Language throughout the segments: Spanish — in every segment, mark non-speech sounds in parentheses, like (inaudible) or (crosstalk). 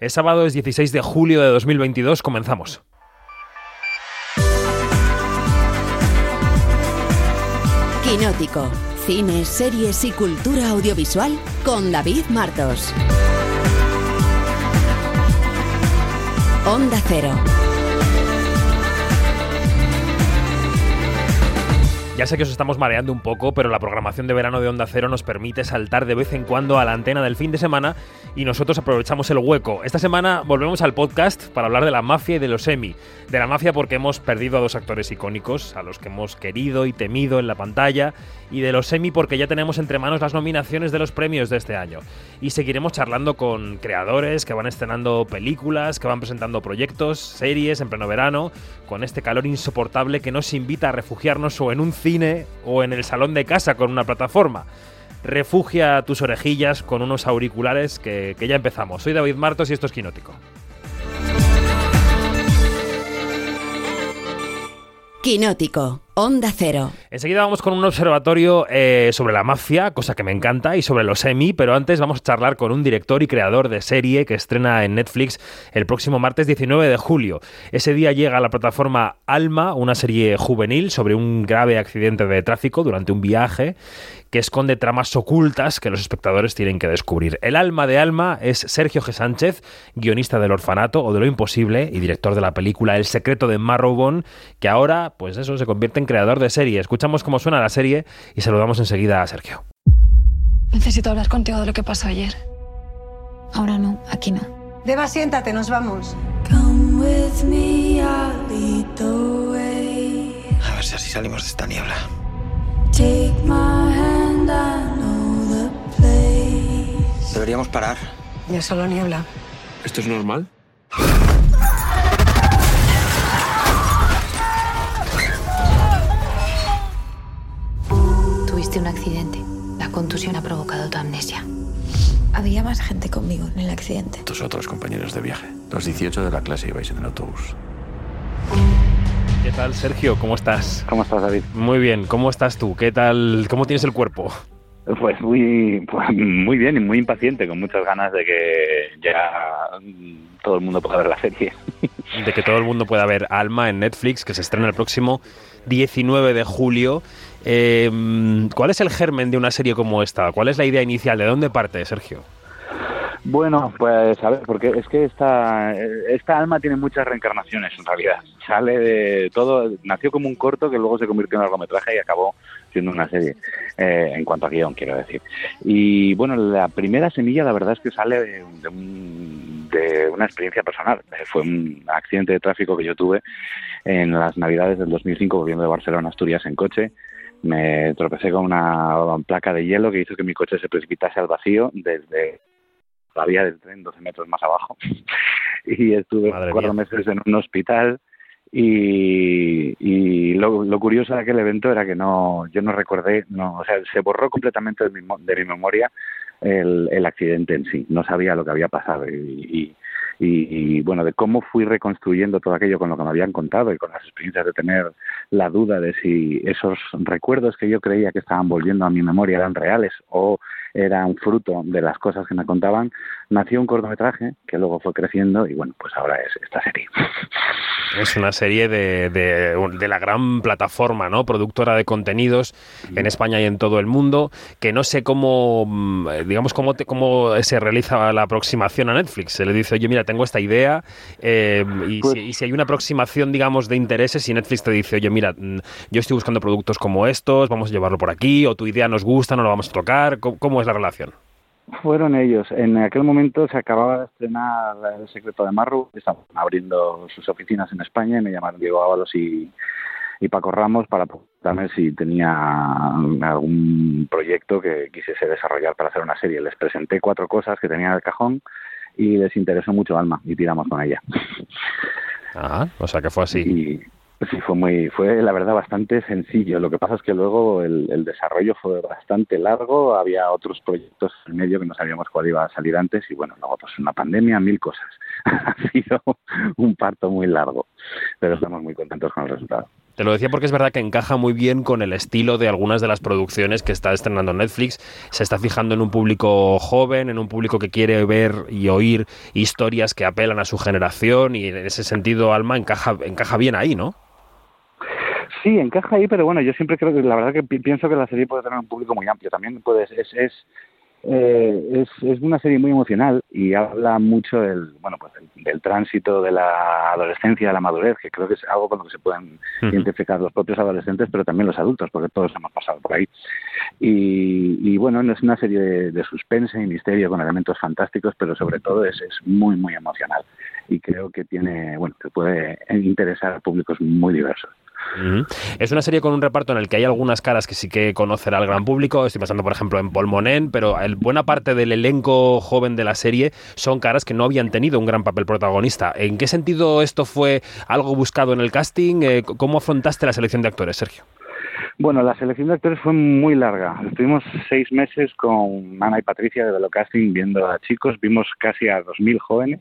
Es sábado, es 16 de julio de 2022, comenzamos. Quinótico, cine, series y cultura audiovisual con David Martos. Onda Cero. Ya sé que os estamos mareando un poco, pero la programación de verano de Onda Cero nos permite saltar de vez en cuando a la antena del fin de semana y nosotros aprovechamos el hueco. Esta semana volvemos al podcast para hablar de la mafia y de los Emmy. De la mafia porque hemos perdido a dos actores icónicos, a los que hemos querido y temido en la pantalla, y de los Emmy porque ya tenemos entre manos las nominaciones de los premios de este año. Y seguiremos charlando con creadores que van estrenando películas, que van presentando proyectos, series en pleno verano, con este calor insoportable que nos invita a refugiarnos o en un cine o en el salón de casa con una plataforma. Refugia tus orejillas con unos auriculares que, que ya empezamos. Soy David Martos y esto es Quinótico. Quinótico, Onda Cero. Enseguida vamos con un observatorio eh, sobre la mafia, cosa que me encanta, y sobre los Emmy, pero antes vamos a charlar con un director y creador de serie que estrena en Netflix el próximo martes 19 de julio. Ese día llega a la plataforma Alma, una serie juvenil sobre un grave accidente de tráfico durante un viaje que esconde tramas ocultas que los espectadores tienen que descubrir. El alma de Alma es Sergio G. Sánchez, guionista del Orfanato o de Lo Imposible y director de la película El secreto de Marrowbone, que ahora, pues eso, se convierte en creador de serie. Escuchamos cómo suena la serie y saludamos enseguida a Sergio. Necesito hablar contigo de lo que pasó ayer. Ahora no, aquí no. Deba, siéntate, nos vamos. A ver si así salimos de esta niebla. Deberíamos parar. Ya solo niebla. ¿Esto es normal? Tuviste un accidente. La contusión ha provocado tu amnesia. Había más gente conmigo en el accidente. Tus otros compañeros de viaje. Los 18 de la clase ibais en el autobús. ¿Qué tal, Sergio? ¿Cómo estás? ¿Cómo estás, David? Muy bien. ¿Cómo estás tú? ¿Qué tal? ¿Cómo tienes el cuerpo? Pues muy, pues muy bien y muy impaciente, con muchas ganas de que ya todo el mundo pueda ver la serie. De que todo el mundo pueda ver Alma en Netflix, que se estrena el próximo 19 de julio. Eh, ¿Cuál es el germen de una serie como esta? ¿Cuál es la idea inicial? ¿De dónde parte, Sergio? Bueno, pues a ver, porque es que esta, esta alma tiene muchas reencarnaciones en realidad. Sale de todo, nació como un corto que luego se convirtió en largometraje y acabó siendo una serie, eh, en cuanto a guion, quiero decir. Y bueno, la primera semilla la verdad es que sale de, un- de una experiencia personal. Fue un accidente de tráfico que yo tuve en las navidades del 2005 volviendo de Barcelona a Asturias en coche. Me tropecé con una placa de hielo que hizo que mi coche se precipitase al vacío desde la vía del tren 12 metros más abajo. (laughs) y estuve Madre cuatro mía. meses en un hospital y, y lo, lo curioso de aquel evento era que no yo no recordé, no, o sea, se borró completamente de mi, de mi memoria el, el accidente en sí. No sabía lo que había pasado y, y, y, bueno, de cómo fui reconstruyendo todo aquello con lo que me habían contado y con las experiencias de tener la duda de si esos recuerdos que yo creía que estaban volviendo a mi memoria eran reales o eran fruto de las cosas que me contaban, nació un cortometraje que luego fue creciendo y bueno, pues ahora es esta serie. (laughs) Es una serie de, de- de la gran plataforma, ¿no? Productora de contenidos en España y en todo el mundo, que no sé cómo, mm, eh, digamos, cómo, te- cómo se realiza la aproximación a Netflix. Se le dice, oye, mira, tengo esta idea, eh, y, Pues- si, y si hay una aproximación, digamos, de intereses, y Netflix te dice, oye, mira, mm, yo estoy buscando productos como estos, vamos a llevarlo por aquí, o tu idea nos gusta, no lo vamos a tocar, ¿cómo, cómo es la relación? Fueron ellos. En aquel momento se acababa de estrenar El secreto de Marru. Estaban abriendo sus oficinas en España y me llamaron Diego Ábalos y, y Paco Ramos para preguntarme si tenía algún proyecto que quisiese desarrollar para hacer una serie. Les presenté cuatro cosas que tenía en el cajón y les interesó mucho Alma y tiramos con ella. Ah, o sea que fue así. Y sí, fue muy, fue la verdad bastante sencillo. Lo que pasa es que luego el, desarrollo fue bastante largo, había otros proyectos en medio que no sabíamos cuál iba a salir antes y bueno, luego pues una pandemia, mil cosas. (laughs) ha sido un parto muy largo, pero estamos muy contentos con el resultado. Te lo decía porque es verdad que encaja muy bien con el estilo de algunas de las producciones que está estrenando Netflix. Se está fijando en un público joven, en un público que quiere ver y oír historias que apelan a su generación y en ese sentido Alma encaja, encaja bien ahí, ¿no? Sí, encaja ahí, pero bueno, yo siempre creo que la verdad que pienso que la serie puede tener un público muy amplio. También puede, es, es eh, es, es, una serie muy emocional y habla mucho del, bueno, pues del, tránsito de la adolescencia a la madurez, que creo que es algo con lo que se pueden identificar los propios adolescentes, pero también los adultos, porque todos hemos pasado por ahí. Y, y bueno, es una serie de, de, suspense y misterio con elementos fantásticos, pero sobre todo es, es muy, muy emocional. Y creo que tiene, bueno, que puede interesar a públicos muy diversos. Es una serie con un reparto en el que hay algunas caras que sí que conocerá al gran público. Estoy pensando, por ejemplo, en Paul Monen, pero buena parte del elenco joven de la serie son caras que no habían tenido un gran papel protagonista. ¿En qué sentido esto fue algo buscado en el casting? Eh, ¿Cómo afrontaste la selección de actores, Sergio? Bueno, la selección de actores fue muy larga. Estuvimos seis meses con Ana y Patricia de Velo Casting viendo a chicos, vimos casi a 2.000 jóvenes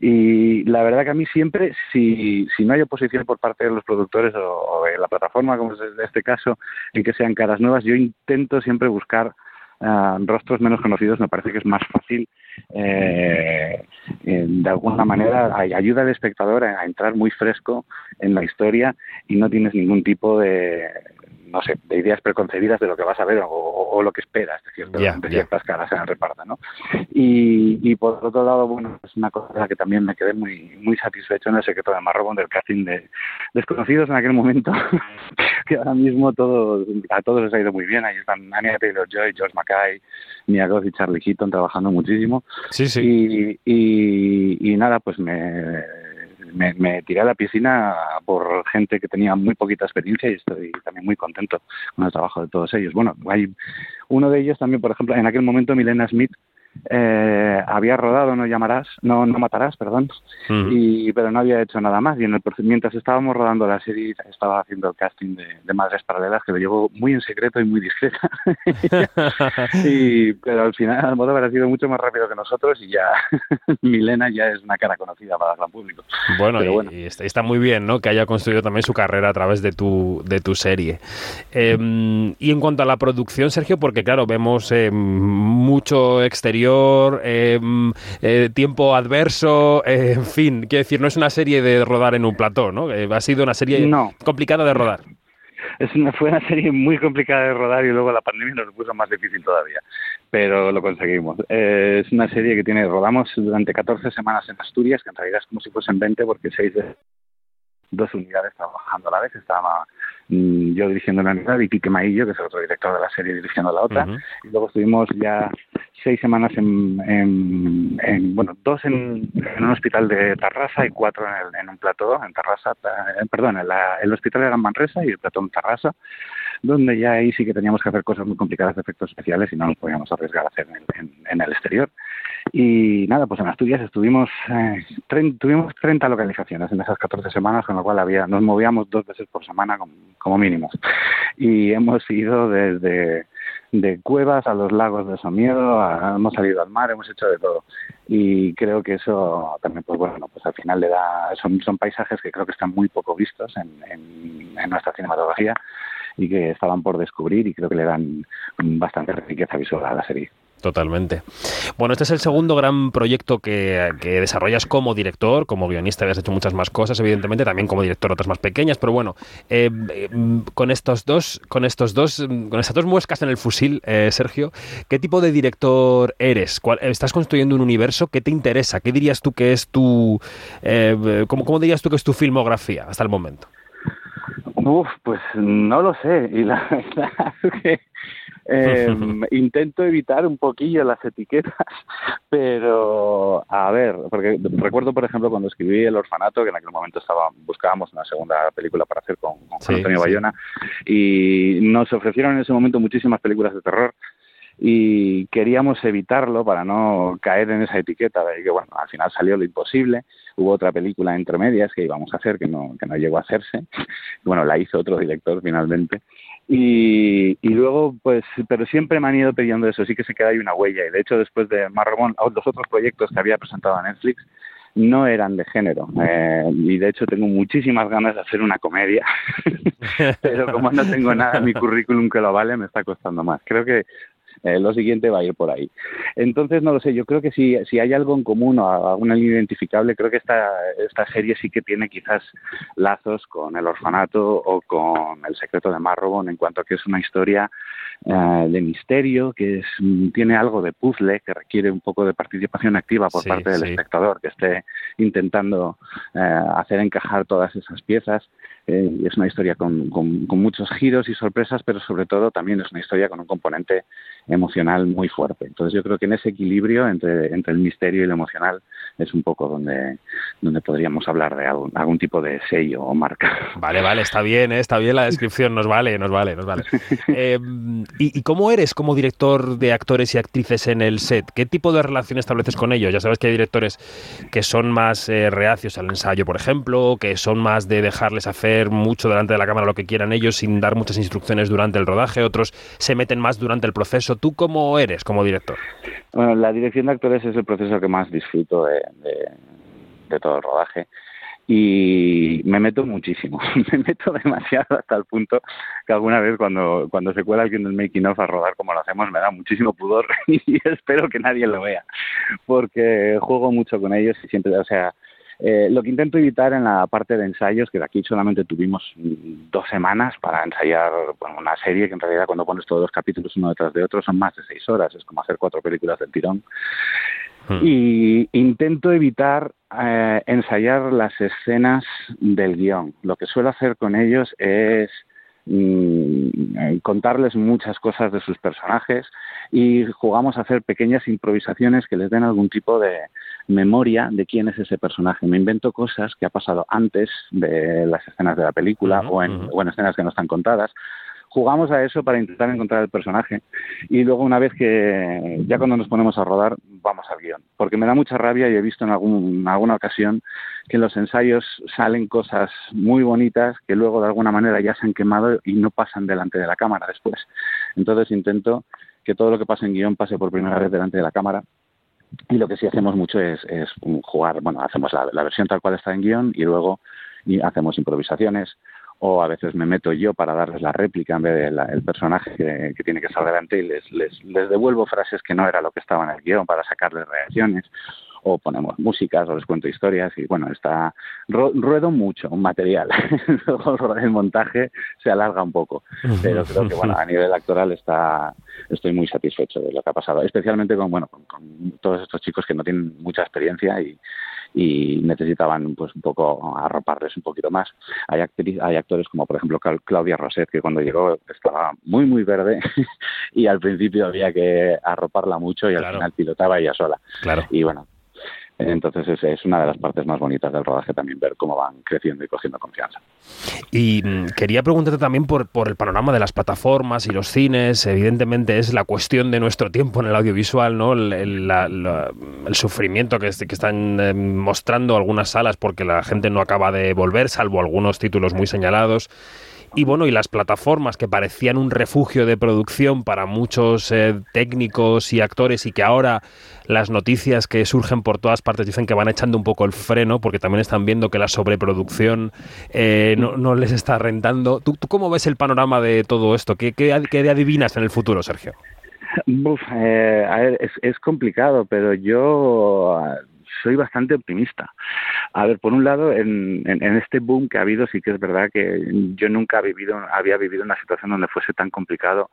y la verdad que a mí siempre, si, si no hay oposición por parte de los productores o, de la plataforma, como es este caso, en que sean caras nuevas, yo intento siempre buscar uh, rostros menos conocidos. Me parece que es más fácil, eh, de alguna manera, ayuda al espectador a entrar muy fresco en la historia y no tienes ningún tipo de, no sé, de ideas preconcebidas de lo que vas a ver o, lo que esperas de, cierto, de ciertas caras en el reparto, ¿no? Y, y, por otro lado, bueno, es una cosa que también me quedé muy muy satisfecho en el secreto de Marrobón del casting de Desconocidos en aquel momento, (laughs) que ahora mismo todo, a todos les ha ido muy bien. Ahí están Anya Taylor-Joy, George Mackay, Mia Goth y Charlie Heaton trabajando muchísimo. Sí, sí. Y, y, y nada, pues me me, me, tiré a la piscina por gente que tenía muy poquita experiencia y estoy también muy contento con el trabajo de todos ellos. Bueno, hay uno de ellos también, por ejemplo, en aquel momento Milena Smith eh, había rodado No llamarás, no, no matarás, perdón, y, pero no había hecho nada más. Y en el, mientras estábamos rodando la serie, estaba haciendo el casting de, Madres Paralelas, que lo llevó muy en secreto y muy discreta. (laughs) y, pero al final, al modo, habrá sido mucho más rápido que nosotros y ya (laughs) Milena ya es una cara conocida para el gran público. Bueno, y, está, muy bien ¿no? que haya construido también su carrera a través de tu, de tu serie. Em, y en cuanto a la producción, Sergio, porque claro, vemos eh, mucho exterior Em, eh, tiempo adverso, eh, en fin, quiero decir, no es una serie de rodar en un plató, ¿no? Eh, ha sido una serie complicada de rodar. Es una, fue una serie muy complicada de rodar y luego la pandemia nos puso más difícil todavía, pero lo conseguimos. es una serie que tiene, rodamos durante 14 semanas en Asturias, que en realidad es como si fuesen 20 porque seis de dos unidades trabajando a la vez. Estaba yo dirigiendo una unidad y Quique Maillo, que es el otro director de la serie, dirigiendo la otra. Y luego estuvimos ya seis semanas en, en, bueno, dos en, en, un hospital de Tarrasa y cuatro en, el, en un plató en Tarrasa, eh, perdón, en la, el hospital de Gran Manresa y el plató en Tarrasa, donde ya ahí sí que teníamos que hacer cosas muy complicadas de efectos especiales y no nos podíamos arriesgar a hacer en, en el exterior. Y nada, pues en Asturias estuvimos, eh, tuvimos 30 localizaciones en esas 14 semanas, con lo cual había, nos movíamos dos veces por semana como, como mínimo. Y hemos ido desde de cuevas a los lagos de Somiedo, hemos salido al mar, hemos hecho de todo. Y creo que eso también, pues bueno, pues al final le da, son, son paisajes que creo que están muy poco vistos en, nuestra cinematografía y que estaban por descubrir y creo que le dan bastante riqueza visual a la serie. Totalmente. Bueno, este es el segundo gran proyecto que, desarrollas como director, como guionista habías hecho muchas más cosas, evidentemente, también como director otras más pequeñas, pero bueno, eh, eh, con estos dos, con estos dos, con estas dos muescas en el fusil, eh, Sergio, ¿qué tipo de director eres? ¿Estás construyendo un universo? ¿Qué te interesa? ¿Qué dirías tú que es tu, cómo, cómo dirías tú que es tu filmografía hasta el momento? Uf, pues no lo sé. Y la (laughs) verdad que eh, (laughs) intento evitar un poquillo las etiquetas, (laughs) pero a ver, porque recuerdo, por ejemplo, cuando escribí El Orfanato, que en aquel momento estaba buscábamos una segunda película para hacer con, Antonio Bayona, y nos ofrecieron en ese momento muchísimas películas de terror y queríamos evitarlo para no caer en esa etiqueta de que bueno al final salió lo imposible hubo otra película entre medias que íbamos a hacer que no que no llegó a hacerse (laughs) bueno la hizo otro director finalmente y, y luego, pues, pero siempre me han ido pidiendo eso, sí que se queda ahí una huella. Y de hecho, después de Marromón, los otros proyectos que había presentado a Netflix, no eran de género. Eh, y de hecho tengo muchísimas ganas de hacer una comedia, (laughs) pero como no tengo nada en mi currículum que lo vale, me está costando más. Creo que eh, lo siguiente va a ir por ahí. Entonces, no lo sé, yo creo que si, si hay algo en común o alguna línea identificable, creo que esta, esta serie sí que tiene quizás lazos con El Orfanato o con El Secreto de Marrobon en cuanto a que es una historia eh, de misterio, que es, tiene algo de puzzle, que requiere un poco de participación activa por parte del espectador, que esté intentando eh, hacer encajar todas esas piezas. Eh, es una historia con, con, muchos giros y sorpresas, pero sobre todo también es una historia con un componente emocional muy fuerte. Entonces yo creo que en ese equilibrio entre, entre el misterio y lo emocional es un poco donde, donde podríamos hablar de algún, algún tipo de sello o marca. (laughs) Vale, vale, está bien, ¿eh? está bien la descripción, nos vale, nos vale, nos vale. (laughs) Eh, ¿y, ¿Y cómo eres como director de actores y actrices en el set? ¿Qué tipo de relación estableces con ellos? Ya sabes que hay directores que son más reacios al ensayo, por ejemplo, que son más de dejarles hacer mucho delante de la cámara lo que quieran ellos sin dar muchas instrucciones durante el rodaje, otros se meten más durante el proceso. ¿Tú cómo eres como director? Bueno, la dirección de actores es el proceso que más disfruto de, todo el rodaje y me meto muchísimo, (laughs) me meto demasiado hasta el punto que alguna vez cuando, cuando se cuela alguien del making of a rodar como lo hacemos me da muchísimo pudor (laughs) y espero que nadie lo vea porque juego mucho con ellos y siempre, o sea, eh, lo que intento evitar en la parte de ensayos, que de aquí solamente tuvimos dos semanas para ensayar una serie que en realidad cuando pones todos los capítulos uno detrás de otro son más de seis horas, es como hacer cuatro películas del tirón. Hmm. Y intento evitar eh, ensayar las escenas del guion. Lo que suelo hacer con ellos es mm, contarles muchas cosas de sus personajes y jugamos a hacer pequeñas improvisaciones que les den algún tipo de, memoria de quién es ese personaje. Me invento cosas que ha pasado antes de las escenas de la película o, en, escenas que no están contadas. Jugamos a eso para intentar encontrar el personaje. Y luego una vez que ya cuando nos ponemos a rodar vamos al guion. Porque me da mucha rabia y he visto en, algún, alguna ocasión que en los ensayos salen cosas muy bonitas que luego de alguna manera ya se han quemado y no pasan delante de la cámara después. Entonces intento que todo lo que pasa en guion pase por primera vez delante de la cámara y lo que sí hacemos mucho es, jugar, bueno, hacemos la, versión tal cual está en guion y luego hacemos improvisaciones. O a veces me meto yo para darles la réplica en vez del personaje que, tiene que estar delante y les, les, les devuelvo frases que no era lo que estaba en el guion para sacarles reacciones o ponemos músicas o les cuento historias y bueno, está ruedo mucho un material. (laughs) Luego el montaje se alarga un poco, pero creo que bueno, a nivel actoral está estoy muy satisfecho de lo que ha pasado, especialmente con bueno, con, todos estos chicos que no tienen mucha experiencia y, y necesitaban pues un poco arroparles un poquito más. Hay, hay actores como por ejemplo Claudia Roset que cuando llegó estaba muy muy verde (laughs) y al principio había que arroparla mucho y al final pilotaba ella sola. Claro. Y bueno, entonces es, es, una de las partes más bonitas del rodaje también ver cómo van creciendo y cogiendo confianza. Y mm, quería preguntarte también por, por el panorama de las plataformas y los cines. Evidentemente es la cuestión de nuestro tiempo en el audiovisual, ¿no? El, el, sufrimiento que, que están eh, mostrando algunas salas porque la gente no acaba de volver, salvo algunos títulos muy señalados y bueno, y las plataformas que parecían un refugio de producción para muchos eh, técnicos y actores y que ahora las noticias que surgen por todas partes dicen que van echando un poco el freno porque también están viendo que la sobreproducción eh, no, les está rentando. ¿Tú, cómo ves el panorama de todo esto? ¿Qué, qué, adivinas en el futuro, Sergio? Eh, a ver, es complicado, pero yo soy bastante optimista. A ver, por un lado, en, en, este boom que ha habido, sí que es verdad que yo nunca vivido, había vivido una situación donde fuese tan complicado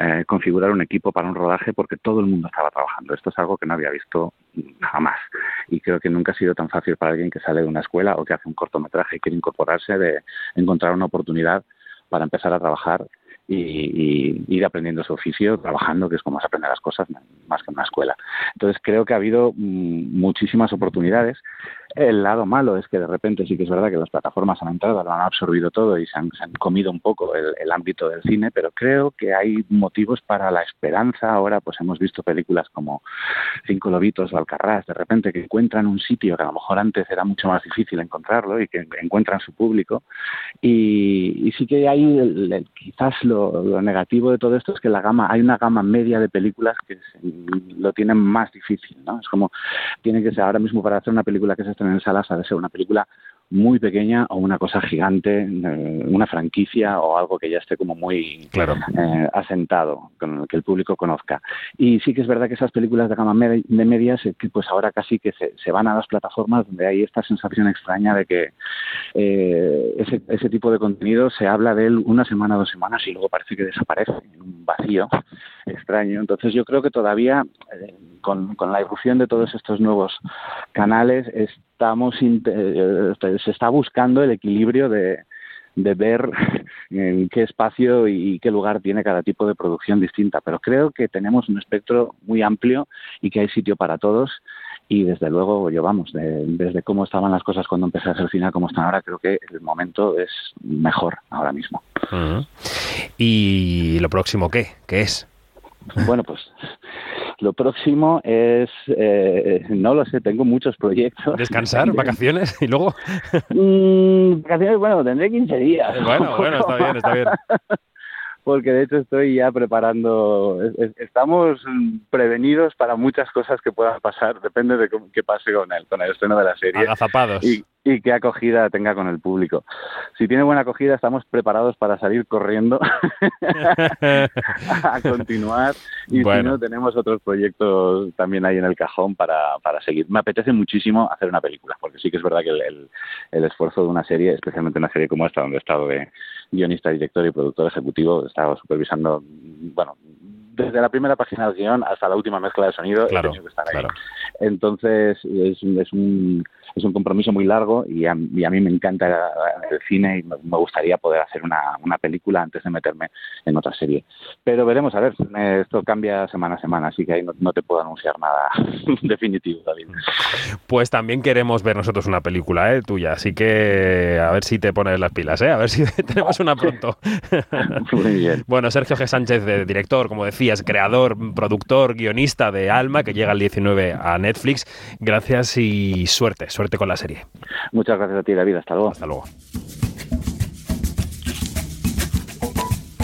eh, configurar un equipo para un rodaje porque todo el mundo estaba trabajando. Esto es algo que no había visto jamás. Y creo que nunca ha sido tan fácil para alguien que sale de una escuela o que hace un cortometraje y quiere incorporarse de encontrar una oportunidad para empezar a trabajar y, ir aprendiendo su oficio, trabajando, que es como se aprende las cosas más que en una escuela. Entonces creo que ha habido mm, muchísimas oportunidades. El lado malo es que de repente sí que es verdad que las plataformas han entrado, lo han absorbido todo y se han, comido un poco el, ámbito del cine, pero creo que hay motivos para la esperanza. Ahora pues hemos visto películas como Cinco Lobitos o Alcarrás, de repente que encuentran un sitio que a lo mejor antes era mucho más difícil encontrarlo y que encuentran su público. Y, y sí que hay el, quizás lo, negativo de todo esto es que la gama, hay una gama media de películas que lo tienen más difícil, ¿no? Es como, tiene que ser ahora mismo para hacer una película que se estrene en salas, ha de ser una película muy pequeña o una cosa gigante, eh, una franquicia o algo que ya esté como muy claro. eh, asentado, con el que el público conozca. Y sí que es verdad que esas películas de gama med de medias, pues ahora casi que se, se, van a las plataformas donde hay esta sensación extraña de que eh, ese, ese tipo de contenido se habla de él una semana, dos semanas y luego parece que desaparece en un vacío extraño. Entonces yo creo que todavía eh, con, con, la evolución de todos estos nuevos canales estamos eh, se está buscando el equilibrio de, de ver (laughs) en qué espacio y qué lugar tiene cada tipo de producción distinta. Pero creo que tenemos un espectro muy amplio y que hay sitio para todos. Y desde luego, yo vamos, de, desde cómo estaban las cosas cuando empecé a hacer cine a cómo están ahora, creo que el momento es mejor ahora mismo. ¿Y lo próximo qué? ¿Qué es? (laughs) Bueno, pues lo próximo es, eh, no lo sé, tengo muchos proyectos. ¿Descansar? (laughs) ¿Vacaciones? ¿Y luego? mm, vacaciones, bueno, tendré 15 días. Bueno, bueno, está bien, está bien. (laughs) porque de hecho estoy ya preparando, estamos prevenidos para muchas cosas que puedan pasar, depende de qué pase con él, con el estreno de la serie. Agazapados. Y, y qué acogida tenga con el público. Si tiene buena acogida, estamos preparados para salir corriendo (laughs) a continuar. Y bueno. si no, tenemos otros proyectos también ahí en el cajón para, para seguir. Me apetece muchísimo hacer una película, porque sí que es verdad que el, el, el esfuerzo de una serie, especialmente una serie como esta, donde he estado de guionista, director y productor ejecutivo, he estado supervisando, bueno, desde la primera página del guion hasta la última mezcla de sonido claro, he tenido que estar ahí. Claro. Entonces es, es, un, es un compromiso muy largo y a, y a mí me encanta el cine y me, me, gustaría poder hacer una, una película antes de meterme en otra serie. Pero veremos, a ver, esto cambia semana a semana, así que ahí no, no te puedo anunciar nada (laughs) definitivo, David. Pues también queremos ver nosotros una película ¿eh? tuya, así que a ver si te pones las pilas, ¿eh? a ver si (laughs) tenemos una pronto. (laughs) muy bien. Bueno, Sergio G. Sánchez, de director, como decía, creador, productor, guionista de Alma, que llega el 19 a Netflix. Gracias y suerte, suerte con la serie. Muchas gracias a ti, David. Hasta luego. Hasta luego.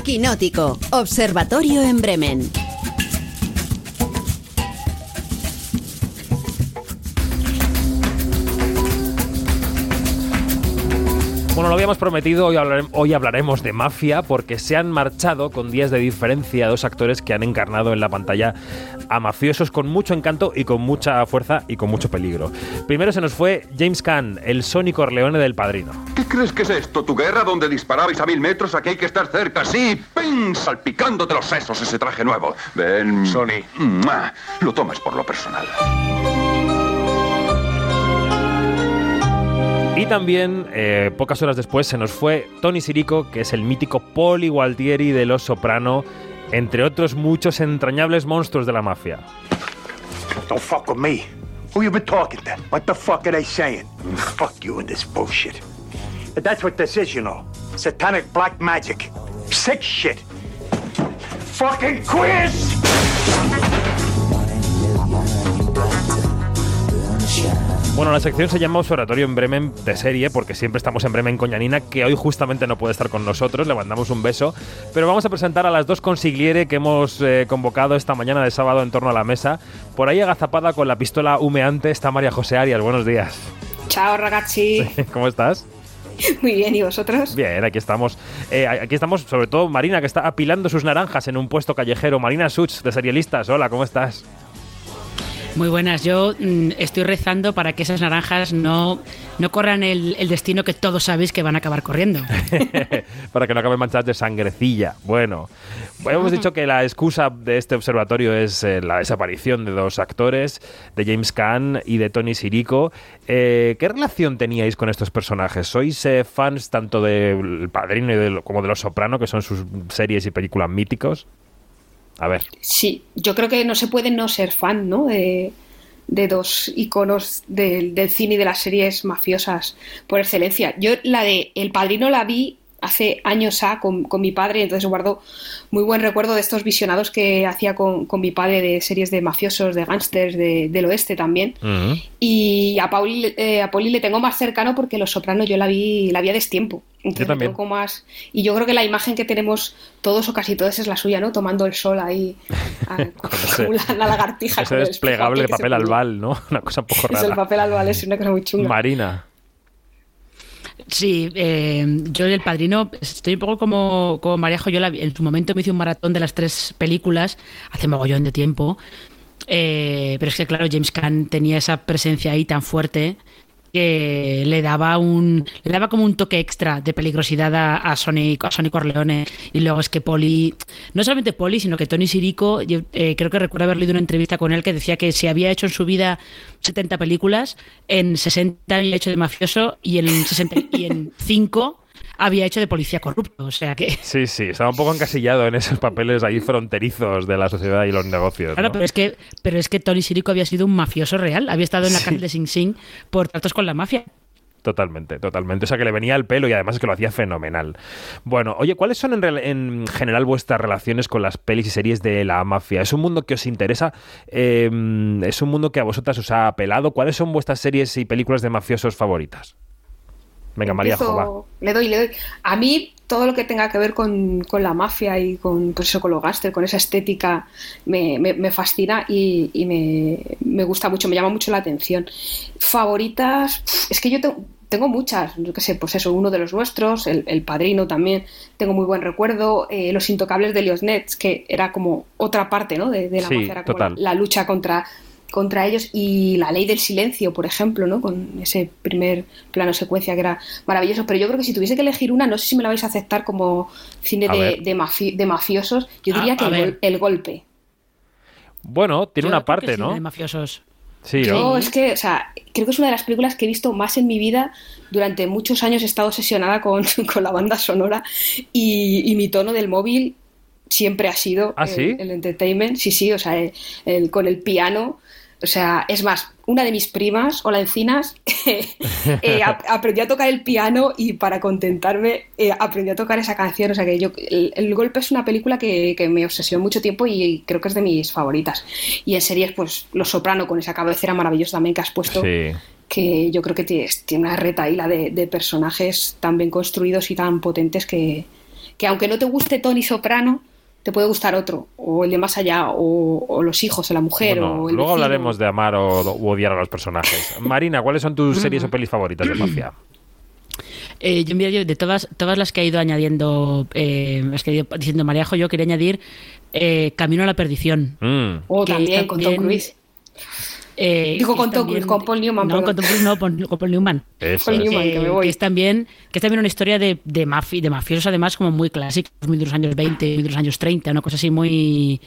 Quinótico, Observatorio en Bremen. Bueno, lo habíamos prometido, hoy, hablaremos, hoy hablaremos de mafia porque se han marchado con días de diferencia dos actores que han encarnado en la pantalla a mafiosos con mucho encanto y con mucha fuerza y con mucho peligro. Primero se nos fue James Caan, el Sonny Corleone del Padrino. ¿Qué crees que es esto? ¿Tu guerra donde disparabais a mil metros? Aquí hay que estar cerca, sí. ¡Ping! Salpicándote los sesos ese traje nuevo. Ven, Sonny. Lo tomas por lo personal. Y también, eh, pocas horas después, se nos fue Tony Sirico, que es el mítico Poli Gualtieri de Los Soprano, entre otros muchos entrañables monstruos de la mafia. Don't fuck with me. Who you been talking to? What the fuck are they saying? Fuck you and this bullshit. But that's what this is, you know. Satanic black magic. Sick shit. Fucking quiz! Bueno, la sección se llama Observatorio en Bremen de serie, porque siempre estamos en Bremen con Yanina, que hoy justamente no puede estar con nosotros, le mandamos un beso. Pero vamos a presentar a las dos consigliere que hemos eh, convocado esta mañana de sábado en torno a la mesa. Por ahí agazapada con la pistola humeante está María José Arias. Buenos días. Chao, ragazzi. (laughs) ¿Cómo estás? Muy bien, ¿y vosotros? Bien, aquí estamos. Eh, aquí estamos, sobre todo Marina, que está apilando sus naranjas en un puesto callejero. Marina Such, de Serialistas. Hola, ¿cómo estás? Muy buenas, yo mmm, estoy rezando para que esas naranjas no, no corran el, el, destino que todos sabéis que van a acabar corriendo. (laughs) para que no acaben manchadas de sangrecilla. Bueno, hemos dicho que la excusa de este observatorio es eh, la desaparición de dos actores, de James Caan y de Tony Sirico. Eh, ¿Qué relación teníais con estos personajes? ¿Sois eh, fans tanto del Padrino y de, como de Los Soprano, que son sus series y películas míticos? A ver. Sí, yo creo que no se puede no ser fan, ¿no? De, de dos iconos del, del cine y de las series mafiosas por excelencia. Yo la de El Padrino la vi hace años a con, con, mi padre, entonces guardo muy buen recuerdo de estos visionados que hacía con, con mi padre de series de mafiosos, de gángsters de, del oeste también. Uh -huh. Y a Pauli, eh, a Pauli le tengo más cercano porque Los Sopranos yo la vi, la vi a destiempo. Entonces yo también. Poco más, y yo creo que la imagen que tenemos todos o casi todos es la suya, ¿no? Tomando el sol ahí, (laughs) a, como la, la, lagartija. Ese desplegable de papel albal, ¿no? (laughs) Una cosa un poco rara. Es el papel albal, es una cosa muy chunga. Marina. Sí, eh, yo el padrino estoy un poco como, como Marejo. Yo la, en su momento me hice un maratón de las tres películas hace mogollón de tiempo. Eh, pero es que, claro, James Caan tenía esa presencia ahí tan fuerte que le daba un le daba como un toque extra de peligrosidad a, a Sonic a Sonic Corleone. Y luego es que Poli no solamente Poli sino que Tony Sirico yo, eh, creo que recuerdo haber leído una entrevista con él que decía que se había hecho en su vida 70 películas en 60 había hecho de mafioso y en 60 y en 5 había hecho de policía corrupto, o sea que... Sí, sí, estaba un poco encasillado en esos papeles ahí fronterizos de la sociedad y los negocios. Claro, ¿no? pero es que pero es que Tony Sirico había sido un mafioso real, había estado en la sí. cárcel de Sing Sing por tratos con la mafia. Totalmente, totalmente. O sea, que le venía al pelo y además es que lo hacía fenomenal. Bueno, oye, ¿cuáles son en, en general vuestras relaciones con las pelis y series de la mafia? ¿Es un mundo que os interesa? Eh, ¿Es un mundo que a vosotras os ha apelado? ¿Cuáles son vuestras series y películas de mafiosos favoritas? Venga, María Empiezo, Le doy, le doy. A mí todo lo que tenga que ver con, con la mafia y con, pues eso, con los gángster, con esa estética, me, me, me fascina y, y me, me, gusta mucho, me llama mucho la atención. Favoritas, es que yo tengo, tengo muchas, yo qué sé, pues eso, uno de los nuestros, el, el Padrino también, tengo muy buen recuerdo, eh, Los Intocables de Los Nets, que era como otra parte ¿no? de, de la sí, mafia, era como total. la, la lucha contra contra ellos y la ley del silencio, por ejemplo, ¿no? Con ese primer plano secuencia que era maravilloso. Pero yo creo que si tuviese que elegir una, no sé si me la vais a aceptar como cine de, de, mafi de, mafiosos, yo diría que el, el, golpe. Bueno, tiene yo una parte, ¿no? De mafiosos. Sí, yo ¿no? es que, o sea, creo que es una de las películas que he visto más en mi vida. Durante muchos años he estado obsesionada con, (laughs) con la banda sonora y, y mi tono del móvil siempre ha sido ¿Ah, el, ¿sí? el, entertainment. Sí, sí, o sea, el, el, con el piano o sea, es más, una de mis primas, Hola Encinas, (laughs) eh, aprendió a tocar el piano y para contentarme eh, aprendió a tocar esa canción. O sea, que yo, el, el Golpe es una película que, que, me obsesionó mucho tiempo y creo que es de mis favoritas. Y en series, pues Los Soprano, con esa cabecera maravillosa también que has puesto. Sí. Que yo creo que tiene, tiene una retaíla de, de, personajes tan bien construidos y tan potentes que, que aunque no te guste Tony Soprano, te puede gustar otro, o el de más allá, o, o los hijos, o la mujer, bueno, o el Luego vecino. hablaremos de amar o, o, odiar a los personajes. (laughs) Marina, ¿cuáles son tus series o pelis favoritas de mafia? Eh, yo, mira, yo de todas, todas las que ha ido añadiendo, eh, las que ha ido diciendo Maríajo, yo quería añadir eh, Camino a la Perdición. Mm. Oh, también, con Tom Cruise. Eh, Digo con Tom Cruise, con Paul Newman. No, con no, con, con Paul Newman. Eso Paul Newman, que me voy. Que es también, que es también una historia de, de, mafi, de mafiosos, además, como muy clásica, muy de los años 20, muy de los años 30, una cosa así muy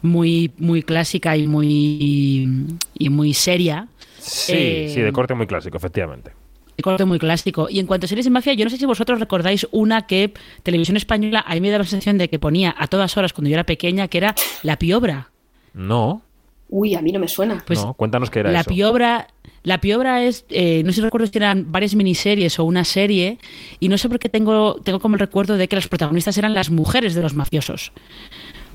muy muy clásica y muy y muy seria. Sí, eh, sí, de corte muy clásico, efectivamente. De corte muy clásico. Y en cuanto a series de mafia, yo no sé si vosotros recordáis una que Televisión Española, a mí me da la sensación de que ponía a todas horas cuando yo era pequeña, que era La Piobra. No. Uy, a mí no me suena. Pues no, cuéntanos qué era la eso. Piobra, la Piobra es, eh, no sé si recuerdo si eran varias miniseries o una serie, y no sé por qué tengo, tengo como el recuerdo de que las protagonistas eran las mujeres de los mafiosos.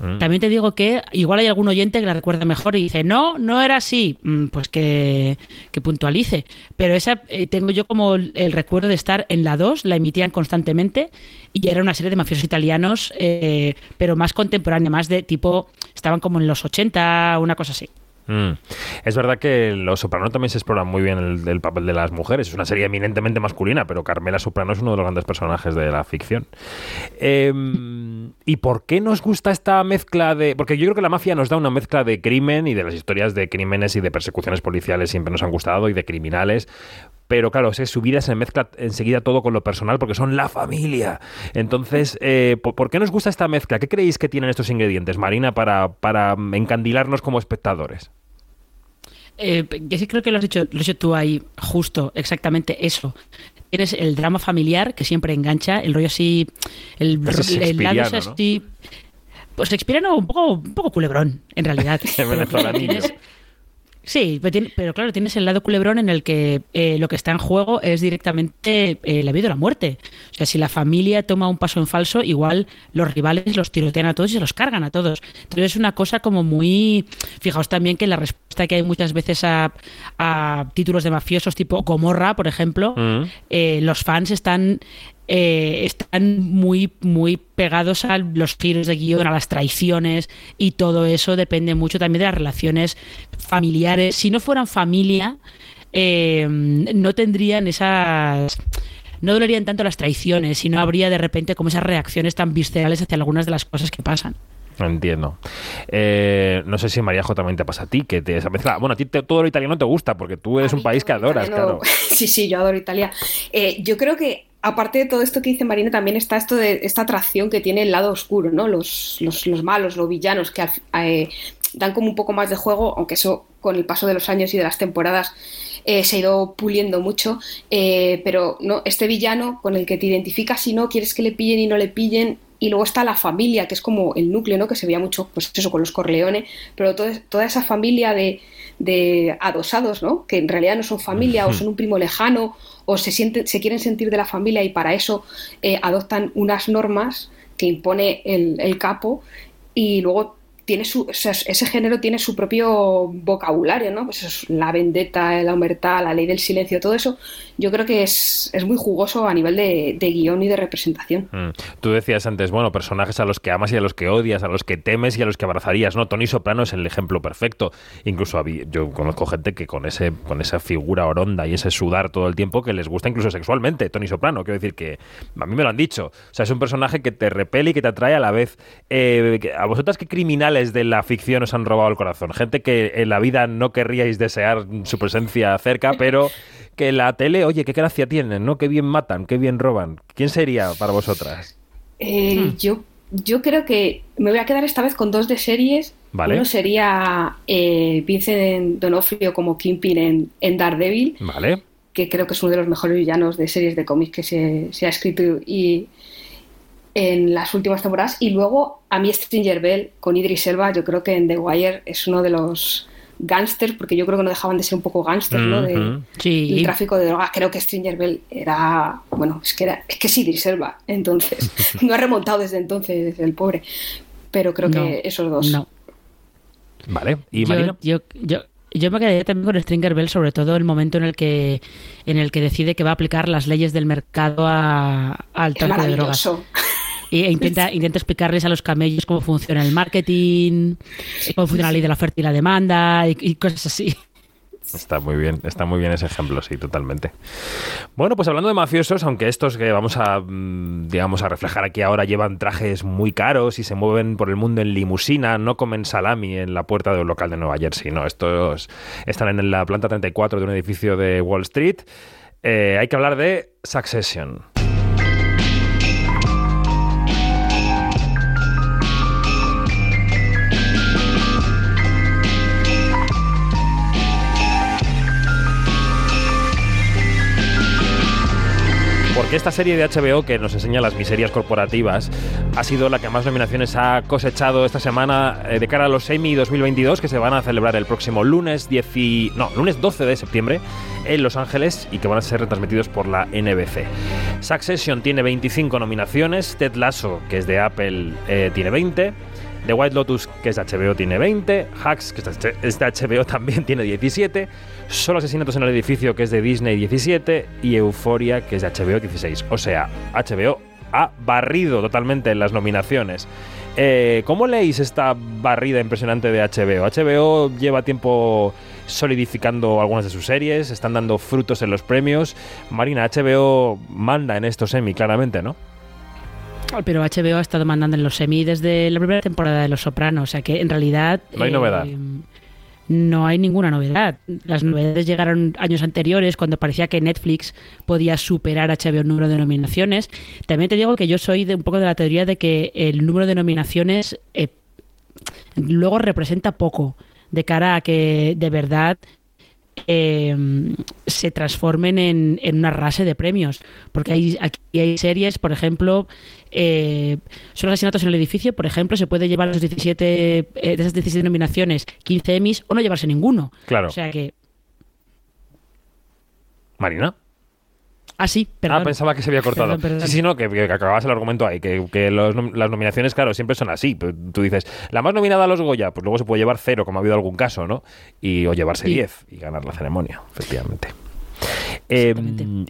Mm. También te digo que igual hay algún oyente que la recuerda mejor y dice, no, no era así, mm, pues que, que puntualice. Pero esa eh, tengo yo como el, recuerdo de estar en la 2, la emitían constantemente y era una serie de mafiosos italianos, eh, pero más contemporánea, más de tipo, estaban como en los 80, una cosa así. Mm. Es verdad que Los Soprano también se explora muy bien el, el, papel de las mujeres. Es una serie eminentemente masculina, pero Carmela Soprano es uno de los grandes personajes de la ficción. Eh, ¿Y por qué nos gusta esta mezcla de.? Porque yo creo que la mafia nos da una mezcla de crimen y de las historias de crímenes y de persecuciones policiales siempre nos han gustado y de criminales pero claro, es que su vida se mezcla enseguida todo con lo personal porque son la familia. Entonces, eh, ¿por qué nos gusta esta mezcla? ¿Qué creéis que tienen estos ingredientes, Marina, para, para encandilarnos como espectadores? Eh, yo sí creo que lo has, dicho, lo has dicho tú ahí, justo, exactamente eso. Tienes el drama familiar que siempre engancha, el rollo así, el, el lado así, ¿no? pues shakespeariano un poco, un poco culebrón, en realidad. (laughs) tienes, Sí, pero, claro, tienes el lado culebrón en el que eh, lo que está en juego es directamente eh, la vida o la muerte. O sea, si la familia toma un paso en falso, igual los rivales los tirotean a todos y se los cargan a todos. Entonces es una cosa como muy... Fijaos también que la respuesta que hay muchas veces a, títulos de mafiosos tipo Gomorra, por ejemplo, mm. eh, los fans están eh, están muy, muy pegados a los giros de guion, a las traiciones y todo eso depende mucho también de las relaciones familiares. Si no fueran familia, eh, no tendrían esas no dolerían tanto las traiciones y no habría de repente como esas reacciones tan viscerales hacia algunas de las cosas que pasan. Entiendo. Eh, no sé si Mariajo también te pasa a ti, que te esa Bueno, a ti todo lo italiano te gusta, porque tú eres un país que adoras, claro. (laughs) Sí, sí, yo adoro Italia. yo creo que aparte de todo esto que dice Marina, también está esto de esta atracción que tiene el lado oscuro, ¿no? Los, los, malos, los villanos, que eh, dan como un poco más de juego, aunque eso con el paso de los años y de las temporadas eh, se ha ido puliendo mucho, eh, pero no, este villano con el que te identificas y no quieres que le pillen y no le pillen, y luego está la familia, que es como el núcleo, ¿no? Que se veía mucho, pues eso, con los Corleone, pero toda esa familia de, de adosados, ¿no? Que en realidad no son familia o son un primo lejano o se, sienten, se quieren sentir de la familia y para eso eh, adoptan unas normas que impone el, el capo y luego tiene su, ese género tiene su propio vocabulario, ¿no? Pues es la vendetta, la humertad, la ley del silencio, todo eso, yo creo que es, es muy jugoso a nivel de, guion y de representación. Mm. Tú decías antes, bueno, personajes a los que amas y a los que odias, a los que temes y a los que abrazarías, ¿no? Tony Soprano es el ejemplo perfecto. Incluso yo conozco gente que con ese con esa figura oronda y ese sudar todo el tiempo que les gusta incluso sexualmente, Tony Soprano. Quiero decir que a mí me lo han dicho. O sea, es un personaje que te repele y que te atrae a la vez. Eh, ¿A vosotras qué criminal de la ficción os han robado el corazón. Gente que en la vida no querríais desear su presencia cerca, pero que la tele, oye, qué gracia tienen, ¿no? Qué bien matan, qué bien roban. ¿Quién sería para vosotras? Eh, hmm. Yo yo creo que me voy a quedar esta vez con dos de series. Vale. Uno sería eh, Vincent Donofrio como Kingpin en, en, Daredevil. Vale. Que creo que es uno de los mejores villanos de series de cómics que se, se ha escrito y, en las últimas temporadas. Y luego, a mí Stringer Bell con Idris Elba, yo creo que en The Wire es uno de los gángsters, porque yo creo que no dejaban de ser un poco gángsters, ¿no? De, sí. El tráfico de drogas. Creo que Stringer Bell era, bueno, es que, era, es que es Idris Elba, entonces. (laughs) no ha remontado desde entonces el pobre. Pero creo que esos dos. No. Vale, ¿y Marina? Yo, yo, yo, me quedaría también con Stringer Bell, sobre todo el momento en el que en el que decide que va a aplicar las leyes del mercado al tráfico de drogas. E intenta, intenta explicarles a los camellos cómo funciona el marketing, cómo funciona la ley de la oferta y la demanda y, cosas así. Está muy bien, está muy bien ese ejemplo, sí, totalmente. Bueno, pues hablando de mafiosos, aunque estos que vamos a, mm, digamos, a reflejar aquí ahora llevan trajes muy caros y se mueven por el mundo en limusina, no comen salami en la puerta de un local de Nueva Jersey, no, estos están en la planta 34 de un edificio de Wall Street. Eh, hay que hablar de Succession. Esta serie de HBO que nos enseña las miserias corporativas ha sido la que más nominaciones ha cosechado esta semana eh, de cara a los Emmy 2022 que se van a celebrar el próximo lunes 10 no, lunes 12 de septiembre en Los Ángeles y que van a ser retransmitidos por la NBC. Succession tiene 25 nominaciones, Ted Lasso, que es de Apple, eh, tiene 20. The White Lotus, que es de HBO, tiene 20. Hacks, que es de HBO, (laughs) también tiene 17. Solo Asesinatos en el Edificio, que es de Disney, 17. Y Euforia, que es de HBO, 16. O sea, HBO ha barrido totalmente en las nominaciones. Eh, ¿Cómo leéis esta barrida impresionante de HBO? HBO lleva tiempo solidificando algunas de sus series, están dando frutos en los premios. Marina, HBO manda en estos semi, claramente, ¿no? Pero HBO ha estado mandando en los semi desde la primera temporada de Los Sopranos, o sea que en realidad... No hay novedad. Eh, no hay ninguna novedad. Las novedades llegaron años anteriores cuando parecía que Netflix podía superar a HBO en número de nominaciones. También te digo que yo soy de un poco de la teoría de que el número de nominaciones eh, luego representa poco de cara a que de verdad eh, se transformen en, en una rase de premios. Porque hay, aquí hay series, por ejemplo, eh, son asesinatos en el edificio, por ejemplo, se puede llevar los 17, eh, de esas 17 nominaciones, 15 Emmys o no llevarse ninguno. Claro. O sea que. Marina. Ah, sí, perdón. Ah, pensaba que se había cortado. Perdón, perdón. Sí, sí, no, que, que acababas el argumento ahí, que, que los nom- las nominaciones, claro, siempre son así. Tú dices, la más nominada a los Goya, pues luego se puede llevar cero, como ha habido algún caso, ¿no? Y, o llevarse Sí. 10 y ganar la ceremonia, efectivamente. Eh,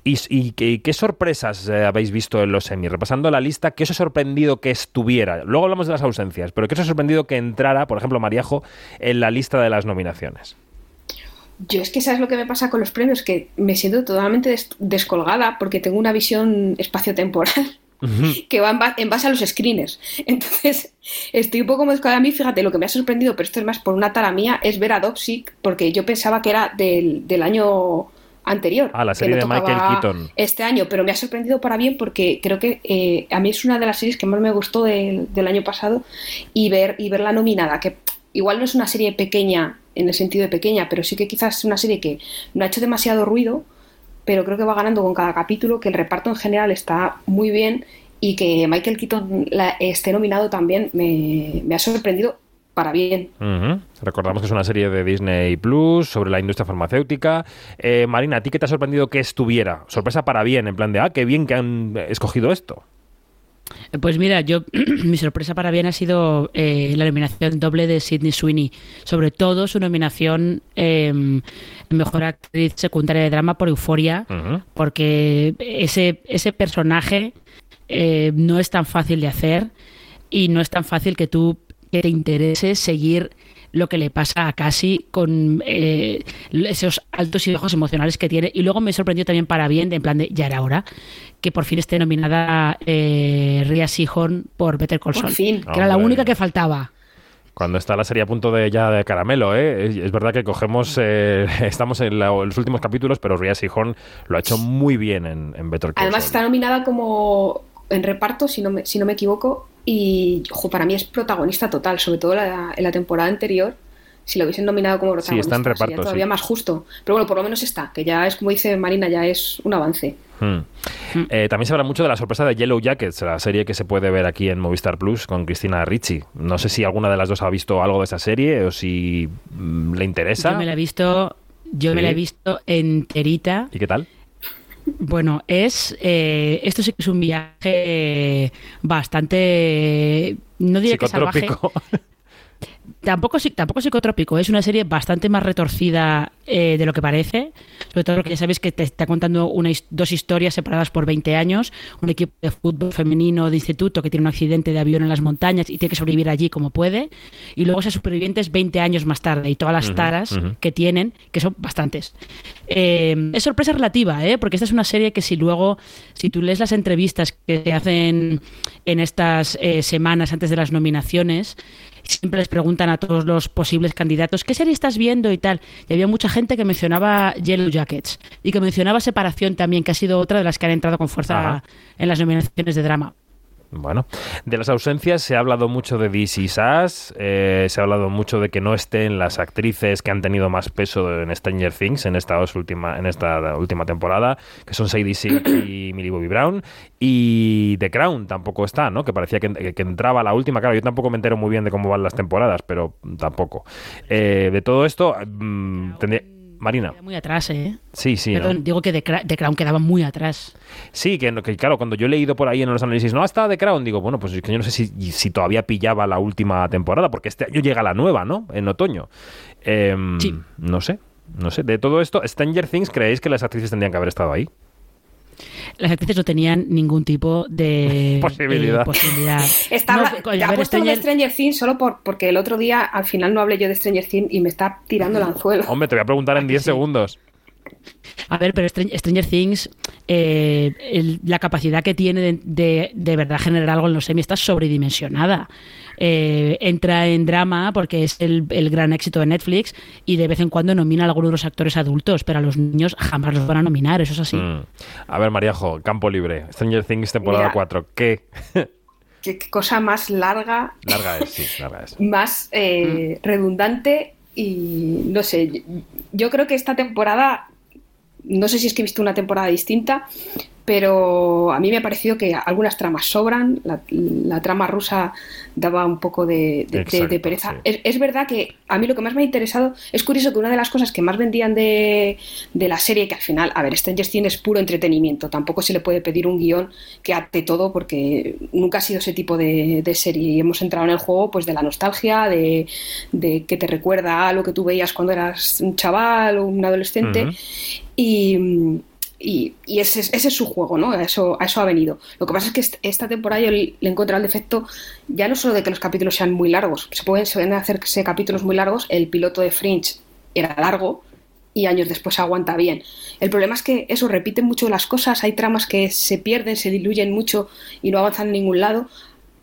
y, y qué, qué sorpresas eh, habéis visto en los Emmy? Repasando la lista, ¿qué os ha sorprendido que estuviera? Luego hablamos de las ausencias, pero ¿qué os ha sorprendido que entrara, por ejemplo, Mariajo, en la lista de las nominaciones? Yo es que sabes lo que me pasa con los premios, que me siento totalmente des- descolgada porque tengo una visión espaciotemporal (laughs) que va en, ba- en base a los screeners. (laughs) Entonces, estoy un poco como descolgada. A mí, fíjate, lo que me ha sorprendido, pero esto es más por una tara mía, es ver a Dopsic, porque yo pensaba que era del, del año anterior. Ah, la que serie no de Michael Keaton. Este año, pero me ha sorprendido para bien porque creo que eh, a mí es una de las series que más me gustó del, del año pasado y ver y verla nominada, que igual no es una serie pequeña en el sentido de pequeña, pero sí que quizás es una serie que no ha hecho demasiado ruido, pero creo que va ganando con cada capítulo, que el reparto en general está muy bien y que Michael Keaton la- esté nominado también me, me ha sorprendido para bien. Recordamos que es una serie de Disney Plus sobre la industria farmacéutica. Eh, Marina, ¿a ti qué te ha sorprendido que estuviera? Sorpresa para bien, en plan de, ah, qué bien que han escogido esto. Pues mira, yo (clears throat) mi sorpresa para bien ha sido eh, la nominación doble de Sidney Sweeney, sobre todo su nominación eh, mejor actriz secundaria de drama por Euforia, porque ese ese personaje eh, no es tan fácil de hacer y no es tan fácil que tú que te interese seguir lo que le pasa a Cassie con eh, esos altos y bajos emocionales que tiene. Y luego me sorprendió también para bien, en plan de ya era hora, que por fin esté nominada eh, Rhea Seehorn por Better Call Por Saul, fin. que era la única que faltaba. Cuando está la serie a punto de ya de caramelo, ¿eh? Es, es verdad que cogemos, eh, (laughs) estamos en, la- en los últimos capítulos, pero Rhea Seehorn lo ha hecho muy bien en, en Better Call Además Saul. está nominada como en reparto, si no me, si no me equivoco, y ojo, para mí es protagonista total, sobre todo la- en la temporada anterior. Si lo hubiesen nominado como Sí, está protagonista, sería todavía sí. más justo. Pero bueno, por lo menos está, que ya es como dice Marina, ya es un avance. Hmm. Eh, también se habla mucho de la sorpresa de Yellow Jackets, la serie que se puede ver aquí en Movistar Plus con Cristina Ricci. No sé si alguna de las dos ha visto algo de esa serie o si mm, le interesa. Yo me la he visto, yo me la he visto enterita. ¿Y qué tal? Bueno, es eh, esto sí que es un viaje bastante no diré que salvaje. Tampoco tampoco psicotrópico, es una serie bastante más retorcida eh, de lo que parece, sobre todo porque ya sabéis que te está contando una, dos historias separadas por 20 años, un equipo de fútbol femenino de instituto que tiene un accidente de avión en las montañas y tiene que sobrevivir allí como puede, y luego esos supervivientes 20 años más tarde y todas las taras que tienen, que son bastantes. Eh, es sorpresa relativa, ¿eh? porque esta es una serie que si luego, si tú lees las entrevistas que se hacen en estas eh, semanas antes de las nominaciones, siempre les preguntan a todos los posibles candidatos, ¿qué serie estás viendo y tal? Y había mucha gente que mencionaba Yellow Jackets y que mencionaba Separación también, que ha sido otra de las que han entrado con fuerza Ajá. en las nominaciones de drama. Bueno, de las ausencias se ha hablado mucho de DC Sass, eh, se ha hablado mucho de que no estén las actrices que han tenido más peso en Stranger Things en esta última, en esta última temporada, que son Sadie Sink (clears throat) y Millie Bobby Brown, y The Crown tampoco está, ¿no? Que parecía que, que entraba la última, claro, yo tampoco me entero muy bien de cómo van las temporadas, pero tampoco. Eh, de todo esto, mm, tendría... Marina. Muy atrás, ¿eh? Sí, sí. ¿no? Perdón, digo que The, Crown quedaba muy atrás. Sí, que, que claro, cuando yo he leído por ahí en los análisis, no, hasta The Crown, digo, bueno, pues es que yo no sé si, si todavía pillaba la última temporada, porque este año llega la nueva, ¿no? En otoño. Em, No sé, no sé. De todo esto, Stranger Things, ¿creéis que las actrices tendrían que haber estado ahí? Las actrices no tenían ningún tipo de Posibilidad. eh, posibilidad. (laughs) Está, No, te a ver, apuesto lo de Stranger- Stranger Things solo por, porque el otro día al final no hablé yo de Stranger Things y me está tirando el anzuelo. Hombre, te voy a preguntar en 10 segundos. A ver, pero Stran- Stranger Things, eh, el- la capacidad que tiene de, de, de verdad generar algo en los semi está sobredimensionada. Eh, entra en drama porque es el, el gran éxito de Netflix y de vez en cuando nomina a algunos de los actores adultos, pero a los niños jamás los van a nominar, eso es así. Mm. A ver, Mariajo, campo libre. Stranger Things, temporada Mira. 4. ¿Qué? Qué, cosa más larga, Larga es, sí, larga es. más eh, redundante y no sé, yo creo que esta temporada, no sé si es que he visto una temporada distinta, pero a mí me ha parecido que algunas tramas sobran, la, la trama rusa daba un poco de, de- de- de Exacto, pereza. sí. Es, es verdad que a mí lo que más me ha interesado, es curioso que una de las cosas que más vendían de, de la serie, que al final, a ver, Stranger Things es puro entretenimiento, tampoco se le puede pedir un guion que ate todo porque nunca ha sido ese tipo de, serie y hemos entrado en el juego pues de la nostalgia, de, de que te recuerda a lo que tú veías cuando eras un chaval o un adolescente y, y, ese, es- su juego, ¿no? A eso, ha venido. Lo que pasa es que est- esta temporada yo le le he encontrado el defecto ya no solo de que los capítulos sean muy largos, se pueden, se pueden hacerse capítulos muy largos, el piloto de Fringe era largo y años después aguanta bien. El problema es que eso repite mucho las cosas, hay tramas que se pierden, se diluyen mucho y no avanzan en ningún lado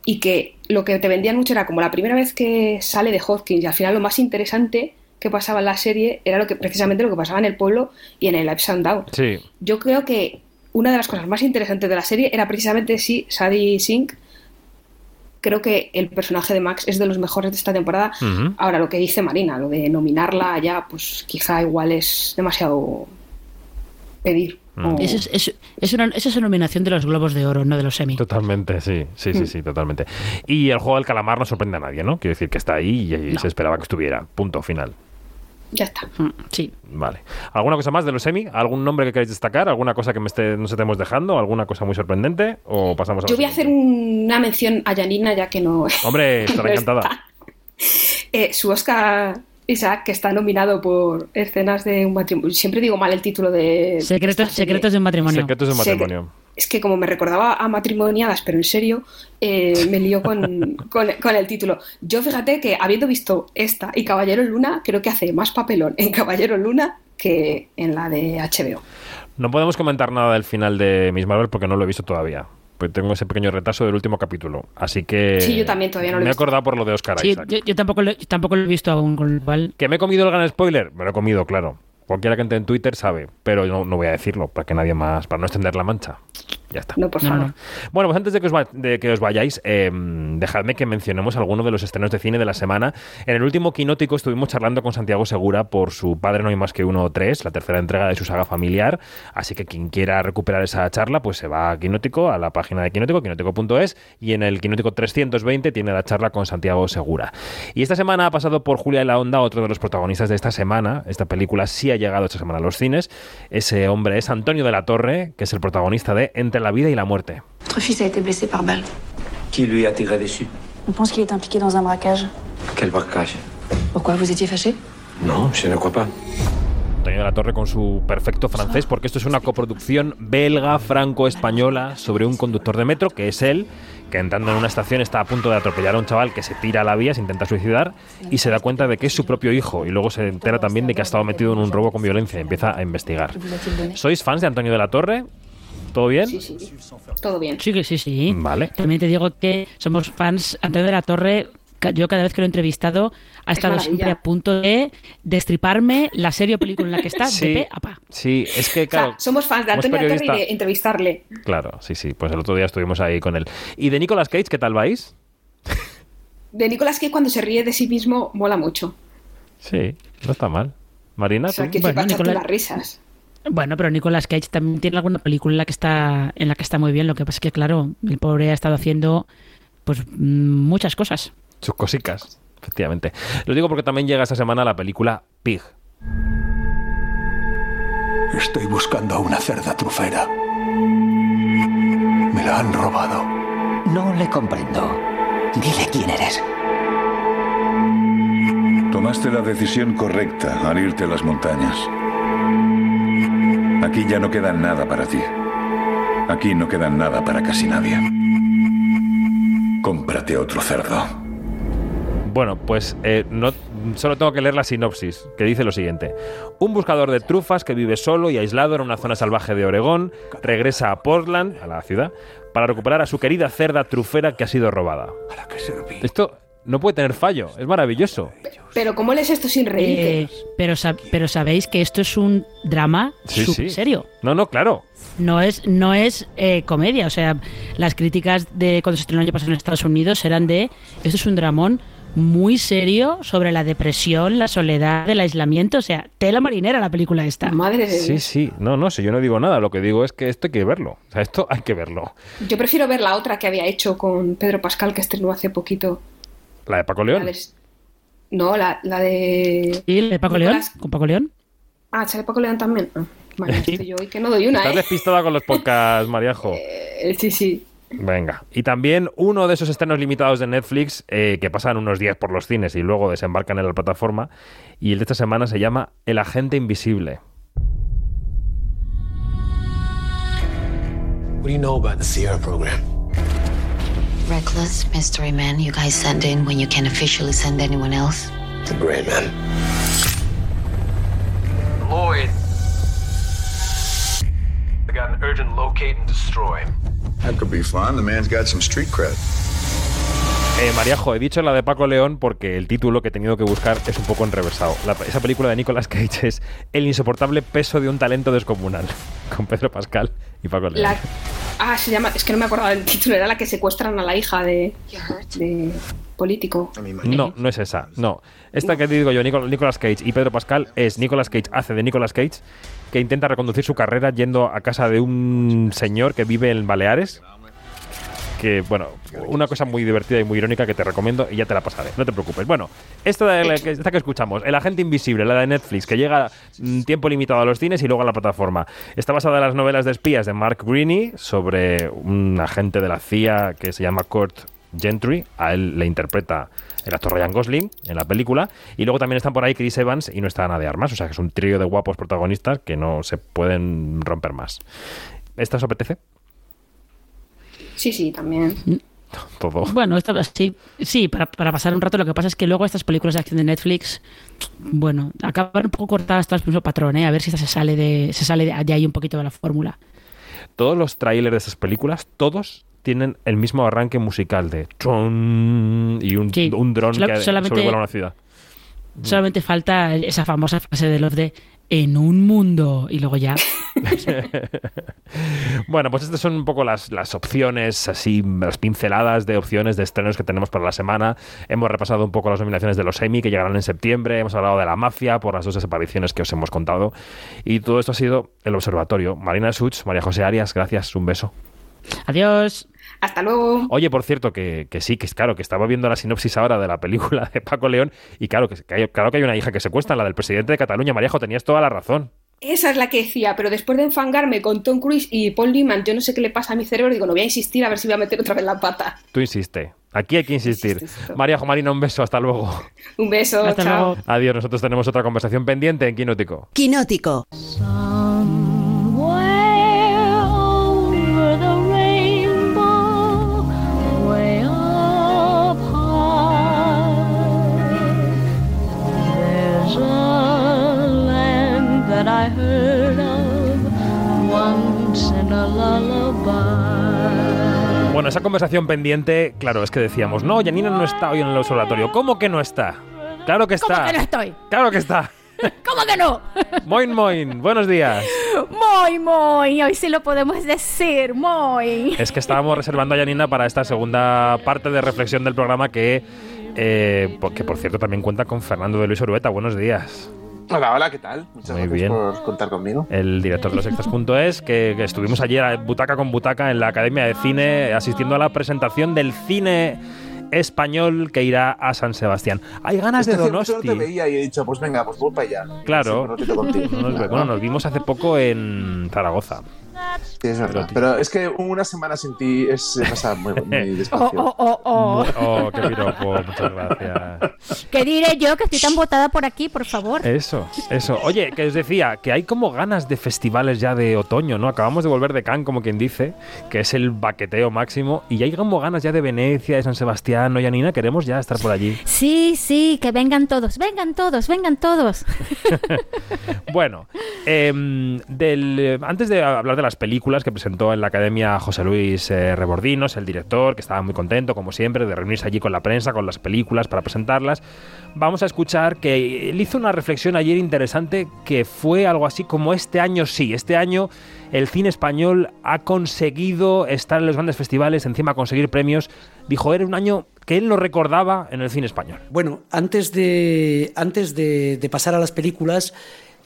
y que lo que te vendían mucho era como la primera vez que sale de Hopkins y al final lo más interesante que pasaba en la serie era lo que precisamente lo que pasaba en el pueblo y en el Ups and Down. Sí. Yo creo que una de las cosas más interesantes de la serie era precisamente sí, Sadie Sink. Creo que el personaje de Max es de los mejores de esta temporada. Ahora, lo que dice Marina, lo de nominarla ya, pues quizá igual es demasiado pedir. O- Eso es, es- es una, esa es una nominación de los Globos de Oro, no de los Emmy. Totalmente, sí, sí, Mm. sí, sí, totalmente. Y el juego del calamar no sorprende a nadie, ¿no? Quiero decir que está ahí y, y se esperaba que estuviera. Punto final. Ya está. Mm, Sí. Vale. ¿Alguna cosa más de los semi? ¿Algún nombre que queráis destacar? ¿Alguna cosa que me esté, nos estemos dejando? ¿Alguna cosa muy sorprendente? ¿O pasamos a Yo voy a hacer una mención a Janina, ya que no. (laughs) Hombre, estará no encantada. está. Eh, su Oscar Isaac, que está nominado por escenas de un matrimonio. Siempre digo mal el título de. Secretos, secretos de un matrimonio. Secretos de un matrimonio. Es que como me recordaba a matrimoniadas, pero en serio, eh, me lío con, con, con el título. Yo fíjate que habiendo visto esta y Caballero Luna, creo que hace más papelón en Caballero Luna que en la de HBO. No podemos comentar nada del final de Miss Marvel porque no lo he visto todavía. Pues tengo ese pequeño retraso del último capítulo. Así que. Sí, yo también todavía no lo he Me he acordado por lo de Oscar Sí, Isaac. yo, yo tampoco lo, yo tampoco lo he visto aún. ¿Que me he comido el gran spoiler? Me lo he comido, claro. Cualquiera que entre en Twitter sabe, pero no, no voy a decirlo para que nadie más, para no extender la mancha. Ya está. No, por No, favor. no. Bueno, pues antes de que os, va- de que os vayáis, eh, dejadme que mencionemos algunos de los estrenos de cine de la semana. En el último Quinótico estuvimos charlando con Santiago Segura por su Padre No hay más que uno o tres, la tercera entrega de su saga familiar. Así que quien quiera recuperar esa charla, pues se va a Quinótico, a la página de Quinótico, quinótico.es, y en el Quinótico 320 tiene la charla con Santiago Segura. Y esta semana ha pasado por Julia de la Onda, otro de los protagonistas de esta semana. Esta película sí ha llegado esta semana a los cines. Ese hombre es Antonio de la Torre, que es el protagonista de Entre la vida y la muerte. Votre fils a été blessé par balle. Qui lui a tiré dessus On pense qu'il est impliqué dans un braquage. Quel braquage Pourquoi Vous étiez fâché Non, je ne crois pas. Antonio de la Torre con su perfecto francés, porque esto es una coproducción belga-franco-española sobre un conductor de metro, que es él, que entrando en una estación está a punto de atropellar a un chaval que se tira a la vía, se intenta suicidar y se da cuenta de que es su propio hijo y luego se entera también de que ha estado metido en un robo con violencia y empieza a investigar. ¿Sois fans de Antonio de la Torre? ¿Todo bien? Sí, sí. Todo bien. Sí, que sí, sí. Vale. También te digo que somos fans. Antonio de la Torre, yo cada vez que lo he entrevistado, ha Es estado siempre a punto de destriparme la serie o película en la que está (laughs) Sí. de pe a pa. Sí, es que O sea, claro. somos fans de Antonio Torre y de entrevistarle. Claro, sí, sí. Pues el otro día estuvimos ahí con él. ¿Y de Nicolas Cage qué tal vais? (laughs) De Nicolas Cage cuando se ríe de sí mismo mola mucho. Sí, no está mal. Marina, O sea, que Bueno, te echarte Nicolas- las risas. Bueno, pero Nicolas Cage también tiene alguna película en la que está en la que está muy bien. Lo que pasa es que, claro, el pobre ha estado haciendo pues mm, muchas cosas. Sus cosicas, efectivamente. Lo digo porque también llega esta semana la película Pig. Estoy buscando a una cerda trufera. Me la han robado. No le comprendo. Dile quién eres. Tomaste la decisión correcta al irte a las montañas. Aquí ya no queda nada para ti. Aquí no queda nada para casi nadie. Cómprate otro cerdo. Bueno, pues eh, no, solo tengo que leer la sinopsis, que dice lo siguiente. Un buscador de trufas que vive solo y aislado en una zona salvaje de Oregón regresa a Portland, a la ciudad, para recuperar a su querida cerda trufera que ha sido robada. Esto no puede tener fallo, es maravilloso. Pero ¿cómo lees esto sin reírte? Eh, pero, sab- pero sabéis que esto es un drama Sí, serio. No, no, claro. No es, no es eh, comedia. O sea, las críticas de cuando se estrenó el año pasado en Estados Unidos eran de esto es un dramón muy serio sobre la depresión, la soledad, el aislamiento. O sea, tela marinera la película esta. Madre de Sí, Dios. sí. No, no, si yo no digo nada, lo que digo es que esto hay que verlo. O sea, esto hay que verlo. Yo prefiero ver la otra que había hecho con Pedro Pascal, que estrenó hace poquito. La de Paco León. La de- No, la, la de... ¿Y el de Paco León? ¿Con Paco León? Ah, sale Paco León también. Ah, vale, estoy yo hoy que no doy una, Estás ¿eh? despistada con los podcasts, Mariajo. Eh, Sí, sí. Venga. Y también uno de esos estrenos limitados de Netflix eh, que pasan unos días por los cines y luego desembarcan en la plataforma. Y el de esta semana se llama El Agente Invisible. What do you know about the Sierra program? Reckless mystery man you guys send in when you can't officially send anyone else. The Gray Man. Lloyd. I got an urgent locate and destroy. That could be fun. The man's got some street cred. Eh, Mariajo, he dicho la de Paco León porque el título que he tenido que buscar es un poco enrevesado. La- esa película de Nicolas Cage es El insoportable peso de un talento descomunal, (laughs) con Pedro Pascal y Paco León. La... Ah, se llama... Es que no me acordaba del título. Era la que secuestran a la hija de... de político. No, no es esa. No. Esta que te digo yo, Nicol- Nicolas Cage y Pedro Pascal, es Nicolas Cage hace de Nicolas Cage, que intenta reconducir su carrera yendo a casa de un señor que vive en Baleares. Que, bueno, una cosa muy divertida y muy irónica que te recomiendo y ya te la pasaré, no te preocupes. Bueno, esta, de la que, esta que escuchamos, El Agente Invisible, la de Netflix, que llega mm, tiempo limitado a los cines y luego a la plataforma. Está basada en las novelas de espías de Mark Greene sobre un agente de la CIA que se llama Kurt Gentry. A él le interpreta el actor Ryan Gosling en la película. Y luego también están por ahí Chris Evans y no está Ana de Armas. O sea que es un trío de guapos protagonistas que no se pueden romper más. ¿Esta os apetece? Sí, sí, también. Todo. Bueno, esta, sí, sí para, para pasar un rato. Lo que pasa es que luego estas películas de acción de Netflix, bueno, acaban un poco cortadas todas el mismo patrón, ¿eh? A ver si esta se sale de, se sale de, de ahí un poquito de la fórmula. Todos los trailers de esas películas, todos tienen el mismo arranque musical de tron y un, Sí, un dron que solamente- sobrevuela una ciudad. Solamente falta esa famosa frase de los de en un mundo y luego ya. (laughs) Bueno, pues estas son un poco las, las opciones, así, las pinceladas de opciones de estrenos que tenemos para la semana. Hemos repasado un poco las nominaciones de los Emmy que llegarán en septiembre. Hemos hablado de la mafia por las dos desapariciones que os hemos contado. Y todo esto ha sido el observatorio. Marina Such, María José Arias, gracias, un beso. Adiós. Hasta luego. Oye, por cierto, que, que sí, que es claro, que estaba viendo la sinopsis ahora de la película de Paco León y claro que, que hay, claro que hay una hija que secuestra, la del presidente de Cataluña. Maríajo, tenías toda la razón. Esa es la que decía, pero después de enfangarme con Tom Cruise y Paul Newman, yo no sé qué le pasa a mi cerebro, digo, no voy a insistir a ver si voy a meter otra vez la pata. Tú insiste. Aquí hay que insistir. Maríajo Marina, un beso, hasta luego. Un beso, Hasta chao. luego. Adiós, nosotros tenemos otra conversación pendiente en Quinótico. Quinótico. Esa conversación pendiente, claro, es que decíamos, no, Janina no está hoy en el observatorio. ¿Cómo que no está? Claro que está. ¿Cómo que no estoy? Claro que está. (laughs) ¿Cómo que no? (laughs) Moin, moin, buenos días. Muy, muy, hoy sí lo podemos decir, muy. Es que estábamos reservando a Janina para esta segunda parte de reflexión del programa que, eh, que por cierto también cuenta con Fernando de Luis Orueta. Buenos días. Hola, hola, ¿qué tal? Muchas Muy gracias bien. por contar conmigo. El director de los extras.es, que, que estuvimos ayer butaca con butaca en la Academia de Cine asistiendo a la presentación del cine español que irá a San Sebastián. Hay ganas de Donosti. No te veía y he dicho, pues venga, pues voy para allá. Claro. Sí. No bueno, nos vimos hace poco en Zaragoza. Sí, es verdad. Pero es que una semana sin ti es, se pasa muy, muy Oh, (laughs) despacio. oh, oh, oh. Oh, qué piropo, muchas gracias. ¿Qué diré yo que estoy tan botada por aquí, por favor? Eso, eso. Oye, que os decía que hay como ganas de festivales ya de otoño, ¿no? Acabamos de volver de Cannes, como quien dice, que es el baqueteo máximo, y hay como ganas ya de Venecia, de San Sebastián, ¿no, Janina? Queremos ya estar por allí. Sí, sí, que vengan todos, vengan todos, vengan todos. (laughs) Bueno, em, del, eh, antes de hablar de las películas que presentó en la Academia José Luis eh, Rebordinos, el director, que estaba muy contento, como siempre, de reunirse allí con la prensa, con las películas para presentarlas, vamos a escuchar que él hizo una reflexión ayer interesante que fue algo así como este año sí, este año el cine español ha conseguido estar en los grandes festivales, encima conseguir premios. Dijo, era un año que él nos recordaba en el cine español. Bueno, antes de, antes de pasar a las películas,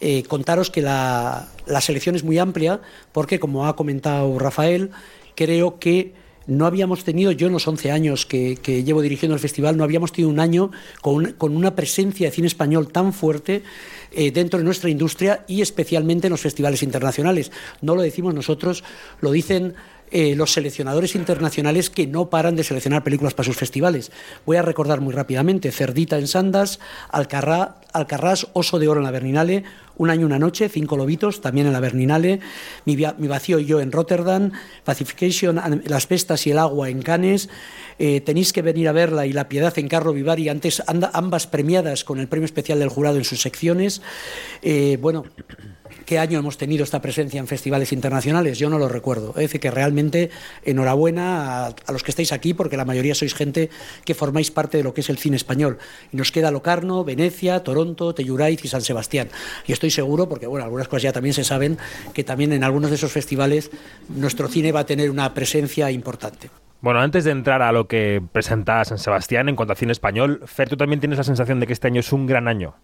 eh, contaros que la, selección es muy amplia, porque como ha comentado Rafael, creo que no habíamos tenido, yo en los 11 años que, llevo dirigiendo el festival, no habíamos tenido un año con, un- con una presencia de cine español tan fuerte eh, dentro de nuestra industria y especialmente en los festivales internacionales. No lo decimos nosotros, lo dicen eh, los seleccionadores internacionales que no paran de seleccionar películas para sus festivales. Voy a recordar muy rápidamente Cerdita en Sandas, Alcarrá, Alcarrás, Oso de Oro en la Berninale, Un año, una noche, Cinco lobitos, también en la Berninale, Mi, vacío y yo en Rotterdam, Pacification, Las pestas y el agua en Cannes, eh, Tenéis que venir a verla y La piedad en Carlo Vivari, antes ambas premiadas con el premio especial del jurado en sus secciones. Eh, bueno, ¿Qué año hemos tenido esta presencia en festivales internacionales? Yo no lo recuerdo. Es decir, que realmente enhorabuena a, los que estáis aquí, porque la mayoría sois gente que formáis parte de lo que es el cine español. Y nos queda Locarno, Venecia, Toronto, Telluraiz y San Sebastián. Y estoy seguro, porque bueno, algunas cosas ya también se saben, que también en algunos de esos festivales nuestro cine va a tener una presencia importante. Bueno, antes de entrar a lo que presenta San Sebastián en cuanto a cine español, Fer, ¿tú también tienes la sensación de que este año es un gran año?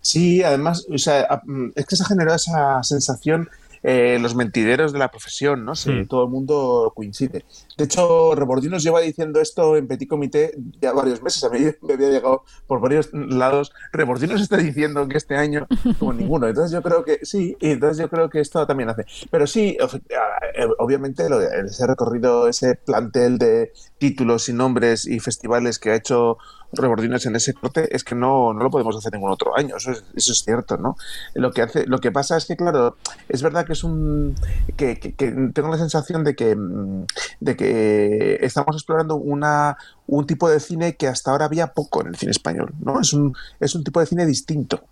Sí, además, o sea, es que se ha generado esa sensación eh, los mentideros de la profesión, ¿no? Sí, Hmm. Todo el mundo coincide. De hecho, Rebordinos lleva diciendo esto en Petit Comité ya varios meses. A mí (laughs) me había llegado por varios lados. Rebordinos está diciendo que este año, como ninguno. Entonces yo creo que sí, y entonces yo creo que esto también hace. Pero sí, eh, obviamente lo ese recorrido, ese plantel de títulos y nombres y festivales que ha hecho Rebordinos en ese corte es que no, no lo podemos hacer ningún otro año, eso es, eso es cierto, ¿no? Lo que hace, lo que pasa es que, claro, es verdad que es un que, que- que tengo la sensación de que mm, de que estamos explorando una un tipo de cine que hasta ahora había poco en el cine español, ¿no? Es un, es un tipo de cine distinto.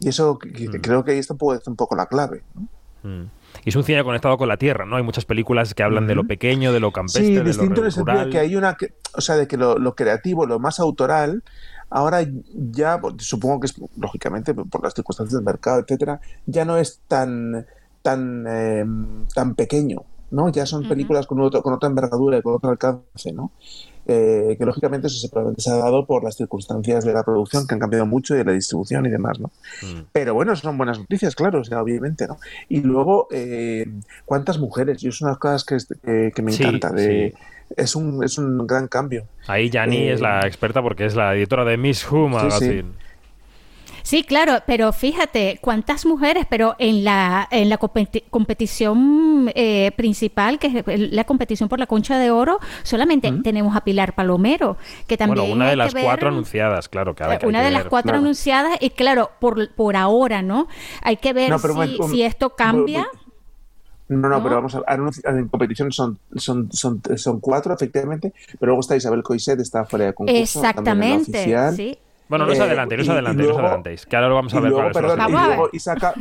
Y eso que creo que ahí está un poco, un poco la clave. ¿no? Mm. Y es un cine conectado con la tierra, ¿no? Hay muchas películas que hablan de lo pequeño, de lo campestre, Sí, de distinto en lo el sentido de que hay una, o sea, de que lo, lo creativo, lo más autoral, ahora ya, supongo que es lógicamente por las circunstancias del mercado, etcétera, ya no es tan tan eh, tan pequeño, ¿no? Ya son películas con otro, con otra envergadura y con otro alcance, ¿no? Eh, que lógicamente eso se, probablemente se ha dado por las circunstancias de la producción que han cambiado mucho y de la distribución y demás, ¿no? Pero bueno, son buenas noticias, claro, o sea, obviamente, ¿no? Y luego, eh, ¿cuántas mujeres? Y es una de las cosas que, me Sí, encanta. De, sí. es, un, es un gran cambio. Ahí Yani Eh, es la experta porque es la editora de Miss Who Sí, sí. Sí, claro, pero fíjate cuántas mujeres, pero en la en la competi- competición eh, principal, que es la competición por la concha de oro, solamente tenemos a Pilar Palomero, que también Bueno, una hay de que las ver- cuatro anunciadas, claro, que ahora que hay una que de las ver. cuatro Claro. anunciadas y claro, por, por ahora, ¿no? Hay que ver No, si, un- si esto cambia. No, no, ¿No? pero vamos a anunci- en competición son, son, son, son cuatro, efectivamente, pero luego está Isabel Coiset, está fuera de concurso. también en la Exactamente, oficial. sí. Bueno, no os Eh, adelantéis, no os adelantéis, no os adelantéis, que ahora lo vamos a y ver luego, perdón, y, luego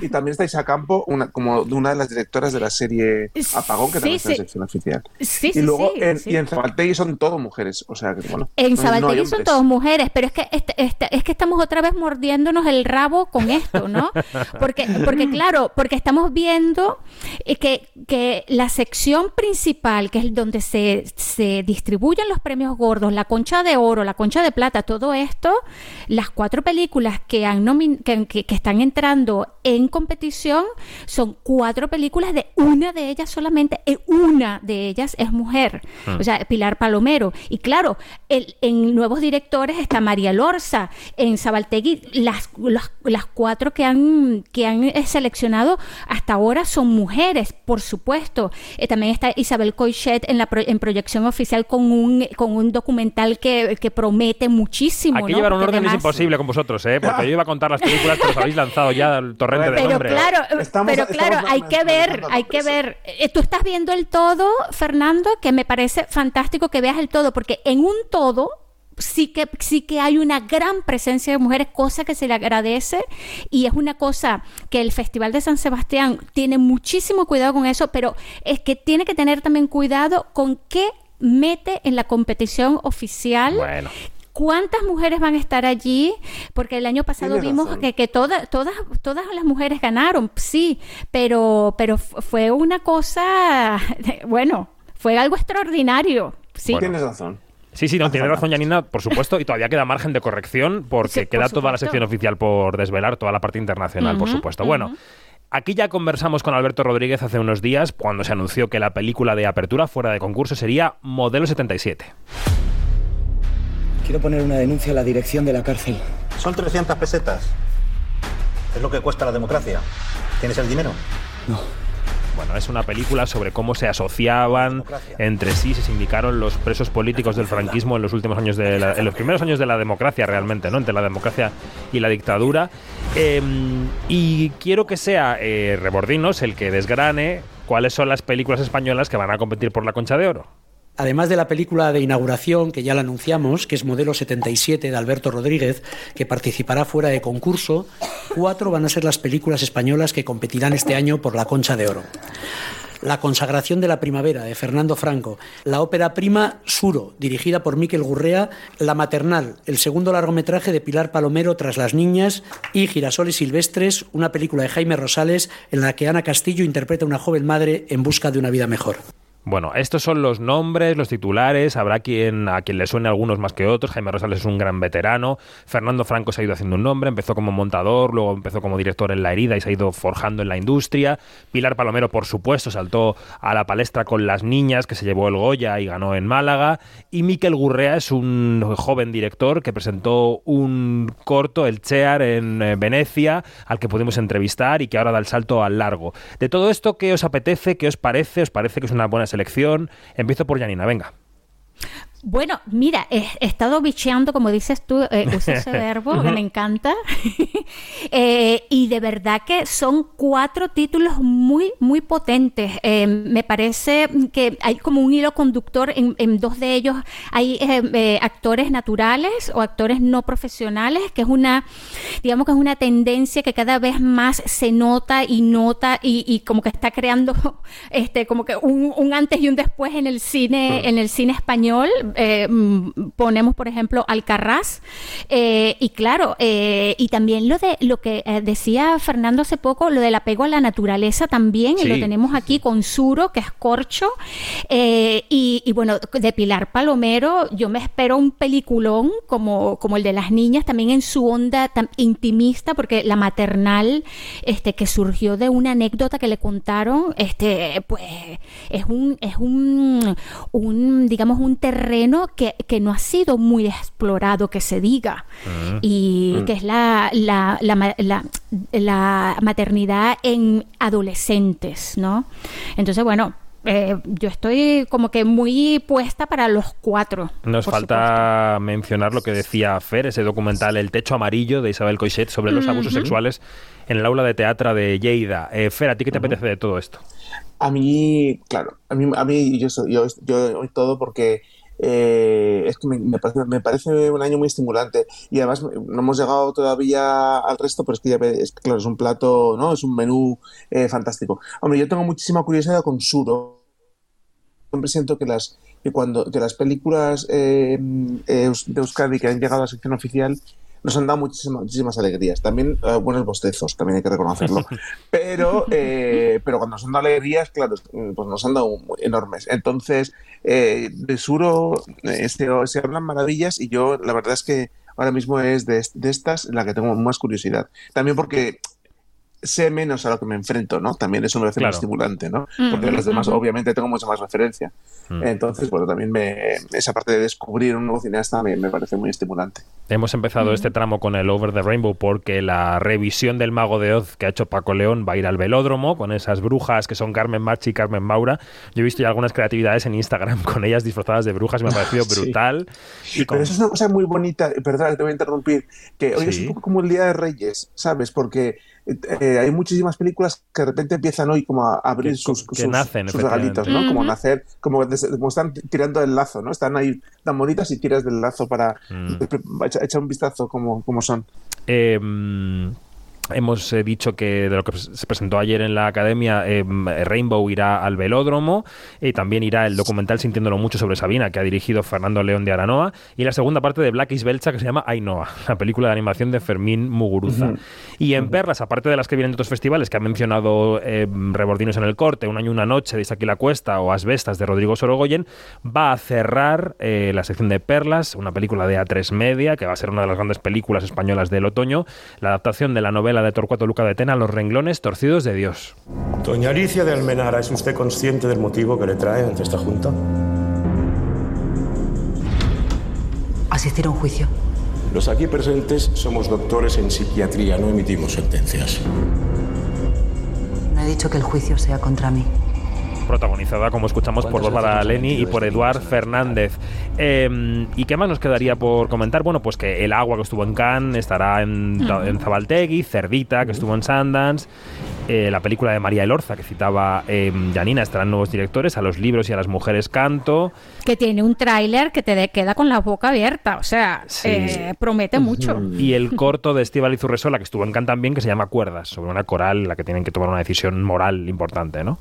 y también está Isa Campo, una, como una de las directoras de la serie Apagón, que también Sí, está en sí. sección oficial. Sí, y sí, luego sí, en, sí. y en Zabaltegui son todo mujeres, o sea que bueno. En no- no son todas mujeres, pero es que este- este- es que estamos otra vez mordiéndonos el rabo con esto, ¿no? (laughs) Porque, porque claro, porque estamos viendo eh, que, que la sección principal, que es donde se, se distribuyen los premios gordos, la concha de oro, la concha de plata, todo esto, las cuatro películas que han que, que- que están entrando en competición son cuatro películas de una de ellas solamente, eh, una de ellas es mujer, Mm. o sea, Pilar Palomero. Y claro, el- en nuevos directores está María Lorza, en Sabaltegui, las, las, las cuatro que han, que han eh, seleccionado hasta ahora son mujeres, por supuesto. Eh, también está Isabel Coixet en, la pro- en proyección oficial con un, con un documental que, que promete muchísimo. Aquí ¿no? llevar un Porque es imposible con vosotros, ¿eh? Porque yo iba a contar las películas, pero os habéis lanzado ya al torrente de Pero nombres. claro, Estamos- pero estamos claro, hay que ver, hay que ver. Eh, Tú estás viendo el todo, Fernando, que me parece fantástico que veas el todo, porque en un todo sí que sí que hay una gran presencia de mujeres, cosa que se le agradece y es una cosa que el Festival de San Sebastián tiene muchísimo cuidado con eso, pero es que tiene que tener también cuidado con qué mete en la competición oficial. Bueno. ¿Cuántas mujeres van a estar allí? Porque el año pasado Tienes vimos razón. que, que todas, todas, todas las mujeres ganaron, sí, pero, pero fu- fue una cosa, (laughs) bueno, fue algo extraordinario. Sí. Tienes razón. Sí, sí, no, tiene razón Janina, por supuesto, y todavía queda margen de corrección porque Sí, por queda toda la sección oficial por desvelar, toda la parte internacional, por supuesto. Bueno, aquí ya conversamos con Alberto Rodríguez hace unos días cuando se anunció que la película de apertura fuera de concurso sería Modelo 77. Quiero poner una denuncia a la dirección de la cárcel. Son 300 pesetas. Es lo que cuesta la democracia. ¿Tienes el dinero? No. Bueno, es una película sobre cómo se asociaban entre sí, se sindicaron los presos políticos del franquismo en los últimos años de la- en los primeros años de la democracia realmente, ¿no? Entre la democracia y la dictadura. Eh, y quiero que sea eh, Rebordinos el que desgrane cuáles son las películas españolas que van a competir por la Concha de Oro. Además de la película de inauguración, que ya la anunciamos, que es Modelo 77 de Alberto Rodríguez, que participará fuera de concurso, cuatro van a ser las películas españolas que competirán este año por la Concha de Oro. La consagración de la primavera, de Fernando Franco. La ópera prima Suro, dirigida por Miquel Gurrea. La maternal, el segundo largometraje de Pilar Palomero tras las niñas. Y Girasoles Silvestres, una película de Jaime Rosales en la que Ana Castillo interpreta a una joven madre en busca de una vida mejor. Bueno, estos son los nombres, los titulares. Habrá quien a quien le suene algunos más que otros. Jaime Rosales es un gran veterano. Fernando Franco se ha ido haciendo un nombre. Empezó como montador, luego empezó como director en La Herida y se ha ido forjando en la industria. Pilar Palomero, por supuesto, saltó a la palestra con Las Niñas, que se llevó el Goya y ganó en Málaga. Y Miquel Gurrea es un joven director que presentó un corto, El Chear, en eh, Venecia, al que pudimos entrevistar y que ahora da el salto al largo. De todo esto, ¿qué os apetece? ¿Qué os parece? ¿Os parece que es una buena selección? Empiezo por Janina, venga. Bueno, mira, he, he estado bicheando, como dices tú, eh, (laughs) usa ese verbo que me encanta. (laughs) Eh, y de verdad que son cuatro títulos muy, muy potentes. Eh, me parece que hay como un hilo conductor en, en dos de ellos. Hay eh, actores naturales o actores no profesionales, que es una, digamos que es una tendencia que cada vez más se nota y nota y, y como que está creando (laughs) este como que un, un antes y un después en el cine, en el cine español. Eh, mm, ponemos, por ejemplo, Alcarrás. Eh, y claro, eh, y también lo de lo que decía Fernando hace poco, lo del apego a la naturaleza también, y lo tenemos aquí con Suro, que es corcho. Y, y bueno, de Pilar Palomero, yo me espero un peliculón como, como el de las niñas, también en su onda tan intimista, porque la maternal, este, que surgió de una anécdota que le contaron, este, pues, es un, es un, un digamos, un terreno que, que no ha sido muy explorado, que se diga. Y Mm. que es la, la, la, la- la maternidad en adolescentes, ¿no? Entonces, bueno, eh, yo estoy como que muy puesta para los cuatro. Nos falta mencionar lo que decía Fer, ese documental El techo amarillo de Isabel Coixet sobre los abusos sexuales en el aula de teatro de Lleida. Eh, Fer, ¿a ti qué te apetece de todo esto? A mí, claro, a mí, a mí yo, soy- yo, yo hoy todo porque eh, es que me, parece, me parece un año muy estimulante y además no hemos llegado todavía al resto, pero es que ya es claro, es un plato, ¿no? Es un menú eh, fantástico. Hombre, yo tengo muchísima curiosidad con Suro. Siempre siento que las que cuando que las películas eh, eh, de Euskadi que han llegado a la sección oficial nos han dado muchísimas, muchísimas alegrías. También eh, buenos bostezos, también hay que reconocerlo. (laughs) Pero, eh, pero cuando nos han dado alegrías, claro, pues nos han dado enormes. Entonces, eh, de Suro eh, se, se hablan maravillas y yo la verdad es que ahora mismo es de, de estas la que tengo más curiosidad. También porque sé menos a lo que me enfrento, ¿no? También eso me hace muy Claro. estimulante, ¿no? Mm, Porque las demás ujú. obviamente tengo mucha más referencia. Mm. Entonces, bueno, también me, esa parte de descubrir un nuevo cineasta me, me parece muy estimulante. Hemos empezado este tramo con el Over the Rainbow porque la revisión del Mago de Oz que ha hecho Paco León va a ir al velódromo con esas brujas que son Carmen Machi y Carmen Maura. Yo he visto ya algunas creatividades en Instagram (laughs) con ellas disfrazadas de brujas y me ha parecido (laughs) Sí. brutal. Y con- Pero eso es una cosa muy bonita, perdona que te voy a interrumpir, que hoy es Sí. un poco como el Día de Reyes, ¿sabes? Porque eh, hay muchísimas películas que de repente empiezan hoy como a abrir Que- sus, que sus- nacen, sus regalitos, ¿no? Como efectivamente. nacer, como, des- como están tirando el lazo, ¿no? Están ahí tan bonitas y tiras del lazo para Mm. echar echa un vistazo como, como son. Eh, mm, Hemos eh, dicho que de lo que se presentó ayer en la academia, eh, Rainbow irá al velódromo y también irá el documental Sintiéndolo mucho sobre Sabina, que ha dirigido Fernando León de Aranoa, y la segunda parte de Black is Belcha, que se llama Ainhoa, (laughs) la película de animación de Fermín Muguruza. Y en Perlas, aparte de las que vienen de otros festivales, que han mencionado eh, Rebordinos en el Corte, Un año y una noche de Isaac y la Cuesta o Asbestas de Rodrigo Sorogoyen, va a cerrar eh, la sección de Perlas, una película de A3 Media, que va a ser una de las grandes películas españolas del otoño, la adaptación de la novela de Torcuato Luca de Tena, Los renglones torcidos de Dios. Doña Alicia de Almenara, ¿es usted consciente del motivo que le trae ante esta junta? Asistir a un juicio. Los aquí presentes somos doctores en psiquiatría, no emitimos sentencias. No he dicho que el juicio sea contra mí. Protagonizada, como escuchamos, por Bárbara Leni y por Eduard Fernández. Eh, ¿Y qué más nos quedaría por comentar? Bueno, pues que El Agua, que estuvo en Cannes, estará en, en Zabaltegui, Cerdita, que estuvo en Sundance, eh, la película de María Elorza, que citaba eh, Janina, estarán nuevos directores, a los libros y a las mujeres canto. Que tiene un tráiler que te de- queda con la boca abierta. O sea, Sí. eh, promete mucho. Y el corto de Estíbal Zurresola, que estuvo en Cannes también, que se llama Cuerdas, sobre una coral en la que tienen que tomar una decisión moral importante, ¿no?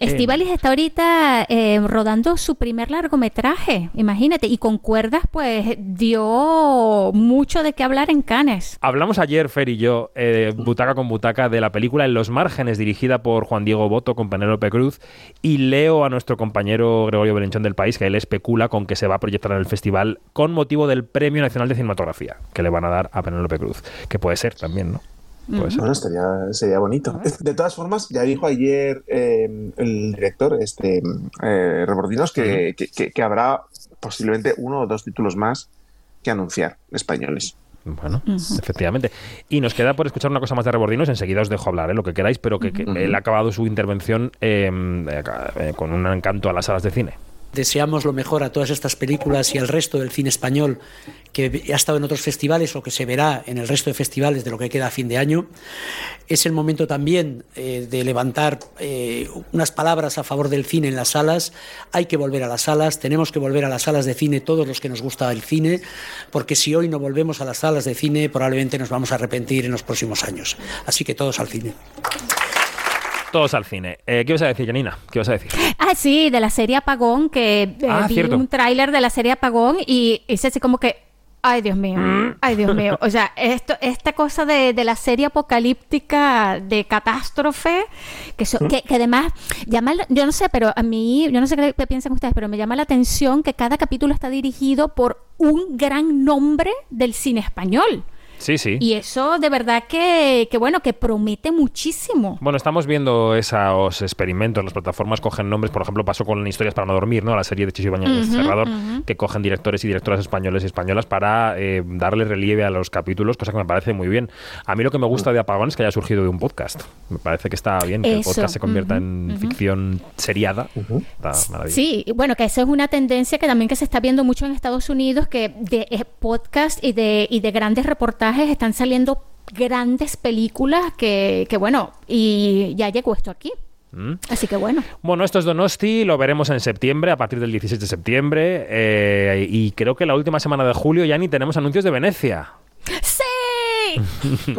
Eh, Estivalis está ahorita eh, rodando su primer largometraje, imagínate, y con cuerdas pues dio mucho de qué hablar en Cannes. Hablamos ayer, Fer y yo, eh, butaca con butaca, de la película En los márgenes, dirigida por Juan Diego Boto con Penélope Cruz, y leo a nuestro compañero Gregorio Berenchón del País que él especula con que se va a proyectar en el festival con motivo del Premio Nacional de Cinematografía que le van a dar a Penélope Cruz, que puede ser también, ¿no? Bueno, estaría, sería bonito. De todas formas, ya dijo ayer eh, el director, este eh, Rebordinos, que, que- que- que habrá posiblemente uno o dos títulos más que anunciar españoles. Bueno, efectivamente. Y nos queda por escuchar una cosa más de Rebordinos. Enseguida os dejo hablar, ¿eh? lo que queráis, pero que, que él ha acabado su intervención eh, eh, con un encanto a las salas de cine. Deseamos lo mejor a todas estas películas y al resto del cine español que ha estado en otros festivales o que se verá en el resto de festivales de lo que queda a fin de año. Es el momento también eh, de levantar eh, unas palabras a favor del cine en las salas. Hay que volver a las salas, tenemos que volver a las salas de cine todos los que nos gusta el cine, porque si hoy no volvemos a las salas de cine probablemente nos vamos a arrepentir en los próximos años. Así que todos al cine. Todos al cine. Eh, ¿Qué vas a decir, Janina? ¿Qué vas a decir? Ah, sí, de la serie Apagón, que eh, Ah, vi cierto. un tráiler de la serie Apagón y es así como que, ay Dios mío, Mm. ay Dios mío. O sea, esto, esta cosa de, de la serie apocalíptica de catástrofe, que, so- que, que además llama, la- yo no sé, pero a mí, yo no sé qué, qué piensan ustedes, pero me llama la atención que cada capítulo está dirigido por un gran nombre del cine español. Sí, sí. Y eso de verdad que, que bueno, que promete muchísimo. Bueno, estamos viendo esos experimentos. Las plataformas cogen nombres, por ejemplo, pasó con Historias para no dormir, ¿no? La serie de Chicho Ibañez Ujú, Serrador, ujú. que cogen directores y directoras españoles y españolas para eh, darle relieve a los capítulos, cosa que me parece muy bien. A mí lo que me gusta de Apagón es que haya surgido de un podcast. Me parece que está bien que el Eso, podcast se convierta ujú, en ujú. ficción seriada. Está maravilloso. Sí, bueno, que eso es una tendencia que también que se está viendo mucho en Estados Unidos, que de eh, podcast y de, y de grandes reportajes están saliendo grandes películas que, que bueno, y ya llegó esto aquí. Mm. Así que bueno. Bueno, esto es Donosti, lo veremos en septiembre, a partir del 16 de septiembre. eh, y creo que la última semana de julio ya ni tenemos anuncios de Venecia. ¡Sí! (laughs)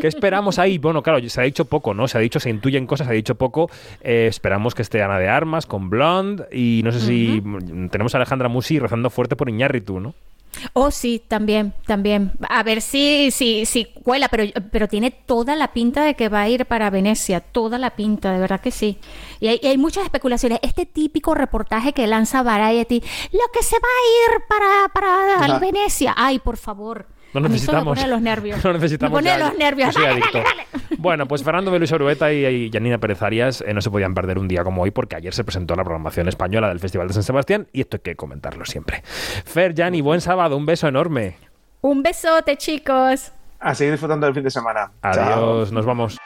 ¿Qué esperamos ahí? Bueno, claro, se ha dicho poco, ¿no? Se ha dicho, se intuyen cosas, se ha dicho poco. Eh, esperamos que esté Ana de Armas con Blonde y no sé si tenemos a Alejandra Musi rezando fuerte por Iñárritu, ¿no? Oh, sí, también, también. A ver si, si, si cuela, pero, pero tiene toda la pinta de que va a ir para Venecia, toda la pinta, de verdad que sí. Y hay, y hay muchas especulaciones. Este típico reportaje que lanza Variety, lo que se va a ir para, para Ajá. Venecia. Ay, por favor. No necesitamos. Me pone los nervios. (laughs) No necesitamos. Me pone ya- los nervios. dale, dale. Bueno, pues Fernando de Luis Orueta y, Janina Pérez Arias eh, no se podían perder un día como hoy porque ayer se presentó la programación española del Festival de San Sebastián y esto hay que comentarlo siempre. Fer, Jani, buen sábado, un beso enorme. Un besote, chicos. A seguir disfrutando del fin de semana. Chao. Adiós, nos vamos.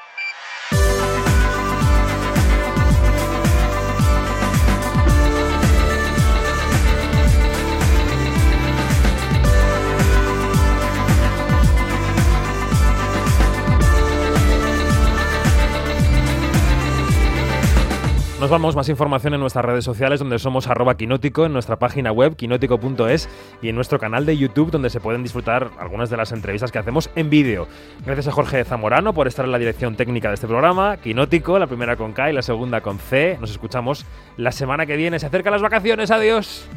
Nos vamos, más información en nuestras redes sociales donde somos arroba quinótico, en nuestra página web quinótico.es y en nuestro canal de YouTube donde se pueden disfrutar algunas de las entrevistas que hacemos en vídeo. Gracias a Jorge Zamorano por estar en la dirección técnica de este programa, Quinótico, la primera con K y la segunda con C. Nos escuchamos la semana que viene. Se acercan las vacaciones, adiós.